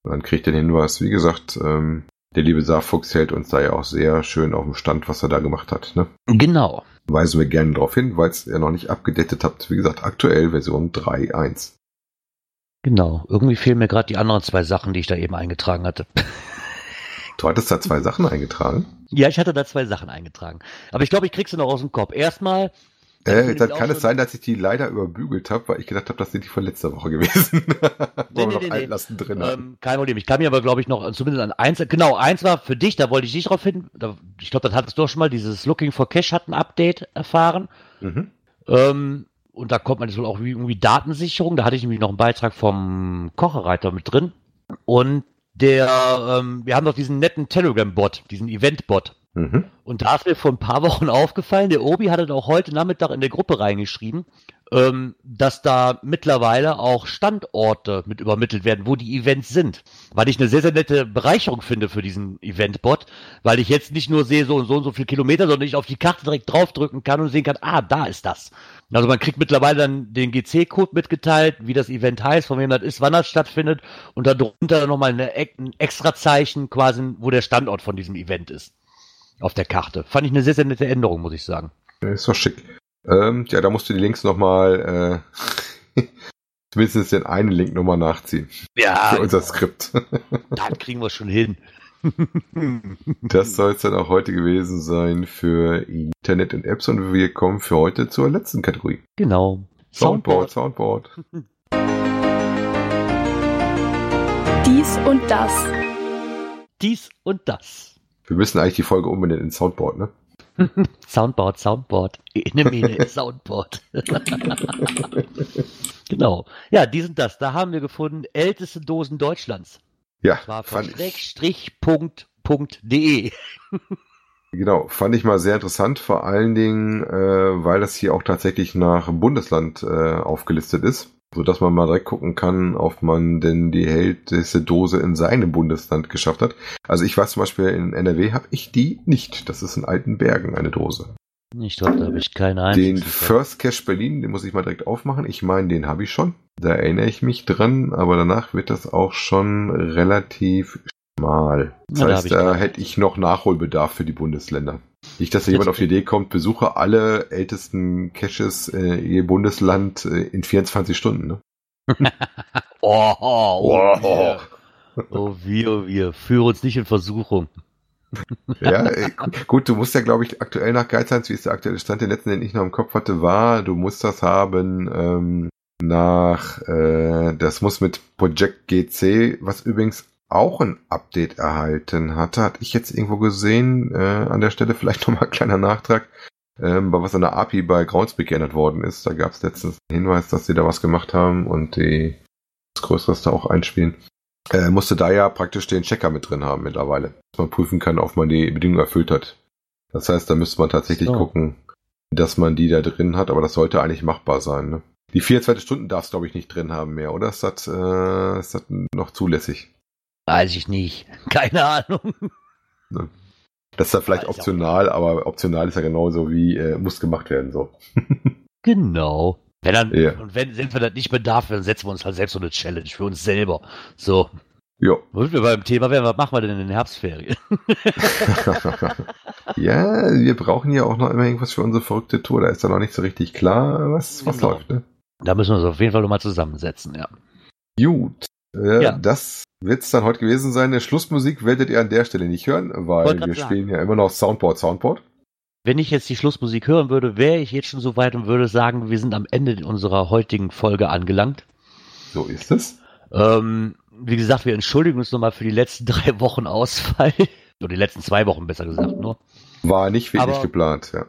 Speaker 3: Und dann kriegt ihr den Hinweis, wie gesagt, ähm, der liebe Saarfuchs hält uns da ja auch sehr schön auf dem Stand, was er da gemacht hat. Ne?
Speaker 2: Genau.
Speaker 3: Weisen wir gerne darauf hin, weil es ihr noch nicht abgedatet habt. Wie gesagt, aktuell Version 3.1.
Speaker 2: Genau. Irgendwie fehlen mir gerade die anderen zwei Sachen, die ich da eben eingetragen hatte.
Speaker 3: Du hattest da zwei Sachen eingetragen?
Speaker 2: Ja, ich hatte da zwei Sachen eingetragen. Aber ich glaube, ich krieg sie noch aus dem Kopf. Erstmal.
Speaker 3: Äh, dann kann es sein, dass ich die leider überbügelt habe, weil ich gedacht habe, das sind die von letzter Woche gewesen.
Speaker 2: nee, nee, nee, nee. drin ähm, kein Problem. Ich kann mir aber, glaube ich, noch zumindest an eins, genau, eins war für dich, da wollte ich dich drauf hin. Da, ich glaube, dann hattest du auch schon mal dieses Looking for Cash hat ein Update erfahren. Mhm. Ähm, und da kommt man jetzt wohl auch irgendwie Datensicherung. Da hatte ich nämlich noch einen Beitrag vom Kochereiter mit drin. Und der, ähm, wir haben doch diesen netten Telegram-Bot, diesen Event-Bot. Mhm. Und da ist mir vor ein paar Wochen aufgefallen, der Obi hatte auch heute Nachmittag in der Gruppe reingeschrieben, ähm, dass da mittlerweile auch Standorte mit übermittelt werden, wo die Events sind. Weil ich eine sehr, sehr nette Bereicherung finde für diesen Event-Bot, weil ich jetzt nicht nur sehe so und so und so viele Kilometer, sondern ich auf die Karte direkt draufdrücken kann und sehen kann, ah, da ist das. Also man kriegt mittlerweile dann den GC-Code mitgeteilt, wie das Event heißt, von wem das ist, wann das stattfindet und darunter nochmal ein extra Zeichen quasi, wo der Standort von diesem Event ist. Auf der Karte. Fand ich eine sehr, sehr nette Änderung, muss ich sagen.
Speaker 3: ist doch schick. Ähm, ja, da musst du die Links nochmal, äh, zumindest den einen Link nochmal nachziehen.
Speaker 2: Ja.
Speaker 3: Für unser Skript.
Speaker 2: Dann kriegen wir schon hin.
Speaker 3: das soll es dann auch heute gewesen sein für Internet und Apps und wir kommen für heute zur letzten Kategorie.
Speaker 2: Genau.
Speaker 3: Soundboard, Soundboard.
Speaker 4: Dies und das.
Speaker 2: Dies und das.
Speaker 3: Wir müssen eigentlich die Folge umbenennen in Soundboard, ne?
Speaker 2: Soundboard, Soundboard. Enemene Soundboard. genau. Ja, dies und das. Da haben wir gefunden, älteste Dosen Deutschlands.
Speaker 3: Ja,
Speaker 2: das war von Schrägstrich.de.
Speaker 3: Genau, fand ich mal sehr interessant, vor allen Dingen, äh, weil das hier auch tatsächlich nach Bundesland äh, aufgelistet ist, so dass man mal direkt gucken kann, ob man denn die älteste Dose in seinem Bundesland geschafft hat. Also ich weiß zum Beispiel, in NRW habe ich die nicht. Das ist in Altenbergen eine Dose.
Speaker 2: Ich glaube, da habe ich keine
Speaker 3: Ahnung. Den First Cash Berlin, den muss ich mal direkt aufmachen. Ich meine, den habe ich schon. Da erinnere ich mich dran, aber danach wird das auch schon relativ schmal. Das ja, heißt, da, da hätte ich noch Nachholbedarf für die Bundesländer. Nicht, dass da jemand auf die Idee kommt, besuche alle ältesten Caches äh, ihr Bundesland äh, in 24 Stunden. Ne?
Speaker 2: oh, oh, oh, oh. oh, wir, oh, wir. Führe uns nicht in Versuchung
Speaker 3: ja, gut, du musst ja, glaube ich, aktuell nach Guidelines, wie ist der aktuelle Stand, den letzten, den ich noch im Kopf hatte, war, du musst das haben ähm, nach, äh, das muss mit Project GC, was übrigens auch ein Update erhalten hatte, hatte ich jetzt irgendwo gesehen, äh, an der Stelle vielleicht nochmal ein kleiner Nachtrag, ähm, was an der API bei Groundspeak geändert worden ist. Da gab es letztens einen Hinweis, dass sie da was gemacht haben und die das Größeres da auch einspielen äh, musste da ja praktisch den Checker mit drin haben mittlerweile, dass man prüfen kann, ob man die Bedingungen erfüllt hat. Das heißt, da müsste man tatsächlich so. gucken, dass man die da drin hat, aber das sollte eigentlich machbar sein. Ne? Die 24 Stunden darfst glaube ich nicht drin haben mehr, oder? Ist das, äh, ist das noch zulässig?
Speaker 2: Weiß ich nicht. Keine Ahnung.
Speaker 3: Ne? Das ist ja vielleicht Weiß optional, aber optional ist ja genauso wie äh, muss gemacht werden so.
Speaker 2: genau. Wenn dann, ja. und wenn, wenn wir das nicht bedarf, dann setzen wir uns halt selbst so eine Challenge für uns selber. So.
Speaker 3: Ja.
Speaker 2: Womit wir beim Thema wären, was machen wir denn in den Herbstferien?
Speaker 3: ja, wir brauchen ja auch noch immer irgendwas für unsere verrückte Tour. Da ist da noch nicht so richtig klar, was, was genau. läuft. Ne?
Speaker 2: Da müssen wir uns auf jeden Fall nochmal zusammensetzen, ja.
Speaker 3: Gut. Äh, ja. Das wird es dann heute gewesen sein. Eine Schlussmusik werdet ihr an der Stelle nicht hören, weil wir spielen ja immer noch Soundboard, Soundboard
Speaker 2: wenn ich jetzt die Schlussmusik hören würde, wäre ich jetzt schon so weit und würde sagen, wir sind am Ende unserer heutigen Folge angelangt.
Speaker 3: So ist es.
Speaker 2: Ähm, wie gesagt, wir entschuldigen uns nochmal für die letzten drei Wochen Ausfall. Oder die letzten zwei Wochen, besser gesagt, nur.
Speaker 3: War nicht wirklich Aber geplant, ja.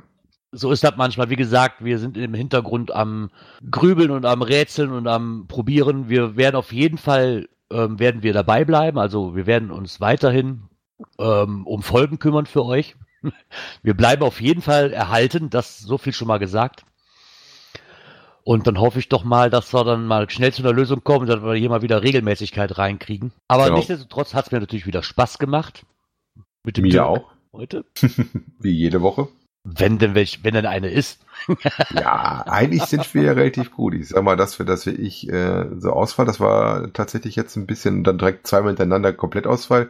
Speaker 2: So ist das manchmal. Wie gesagt, wir sind im Hintergrund am Grübeln und am Rätseln und am Probieren. Wir werden auf jeden Fall ähm, werden wir dabei bleiben. Also wir werden uns weiterhin ähm, um Folgen kümmern für euch. Wir bleiben auf jeden Fall erhalten, das so viel schon mal gesagt. Und dann hoffe ich doch mal, dass wir dann mal schnell zu einer Lösung kommen, dass wir hier mal wieder Regelmäßigkeit reinkriegen. Aber
Speaker 3: Genau.
Speaker 2: nichtsdestotrotz hat es mir natürlich wieder Spaß gemacht. Mit dem
Speaker 3: Mir
Speaker 2: Dirk
Speaker 3: auch.
Speaker 2: heute.
Speaker 3: Wie jede Woche.
Speaker 2: Wenn denn welch, wenn denn eine ist.
Speaker 3: Ja, eigentlich sind wir ja relativ gut. Ich sag mal, dass wir, dass wir ich äh, so Ausfall, das war tatsächlich jetzt ein bisschen dann direkt zweimal hintereinander komplett Ausfall.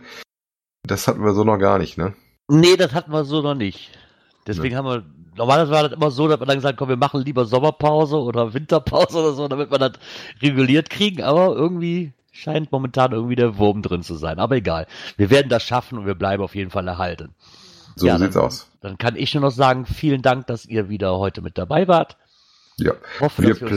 Speaker 3: Das hatten wir so noch gar nicht, ne?
Speaker 2: Nee, das hatten wir so noch nicht. Deswegen haben wir, normalerweise war das immer so, dass wir dann gesagt komm, wir machen lieber Sommerpause oder Winterpause oder so, damit wir das reguliert kriegen, aber irgendwie scheint momentan irgendwie der Wurm drin zu sein. Aber egal. Wir werden das schaffen und wir bleiben auf jeden Fall erhalten.
Speaker 3: So
Speaker 2: Ja,
Speaker 3: sieht's
Speaker 2: dann-
Speaker 3: aus.
Speaker 2: Dann kann ich nur noch sagen, vielen Dank, dass ihr wieder heute mit dabei wart.
Speaker 3: Ja.
Speaker 2: Hoffe,
Speaker 3: Wir
Speaker 2: wir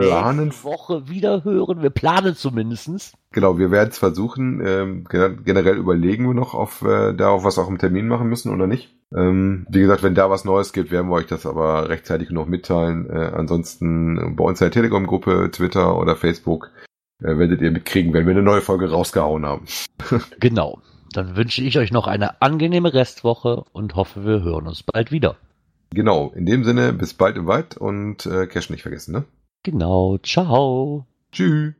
Speaker 3: planen,
Speaker 2: Woche wieder hören. Wir planen zumindestens.
Speaker 3: genau, wir werden es versuchen. Ähm, gen- generell überlegen wir noch, auf äh, da auf was auch im Termin machen müssen oder nicht. Ähm, wie gesagt, wenn da was Neues gibt, werden wir euch das aber rechtzeitig noch mitteilen. Äh, ansonsten bei uns in der Telegram-Gruppe, Twitter oder Facebook äh, werdet ihr mitkriegen, wenn wir eine neue Folge rausgehauen haben.
Speaker 2: Genau. Dann wünsche ich euch noch eine angenehme Restwoche und hoffe, wir hören uns bald wieder.
Speaker 3: Genau, in dem Sinne, bis bald im Wald und äh, Cash nicht vergessen, ne?
Speaker 2: Genau. Ciao.
Speaker 3: Tschüss.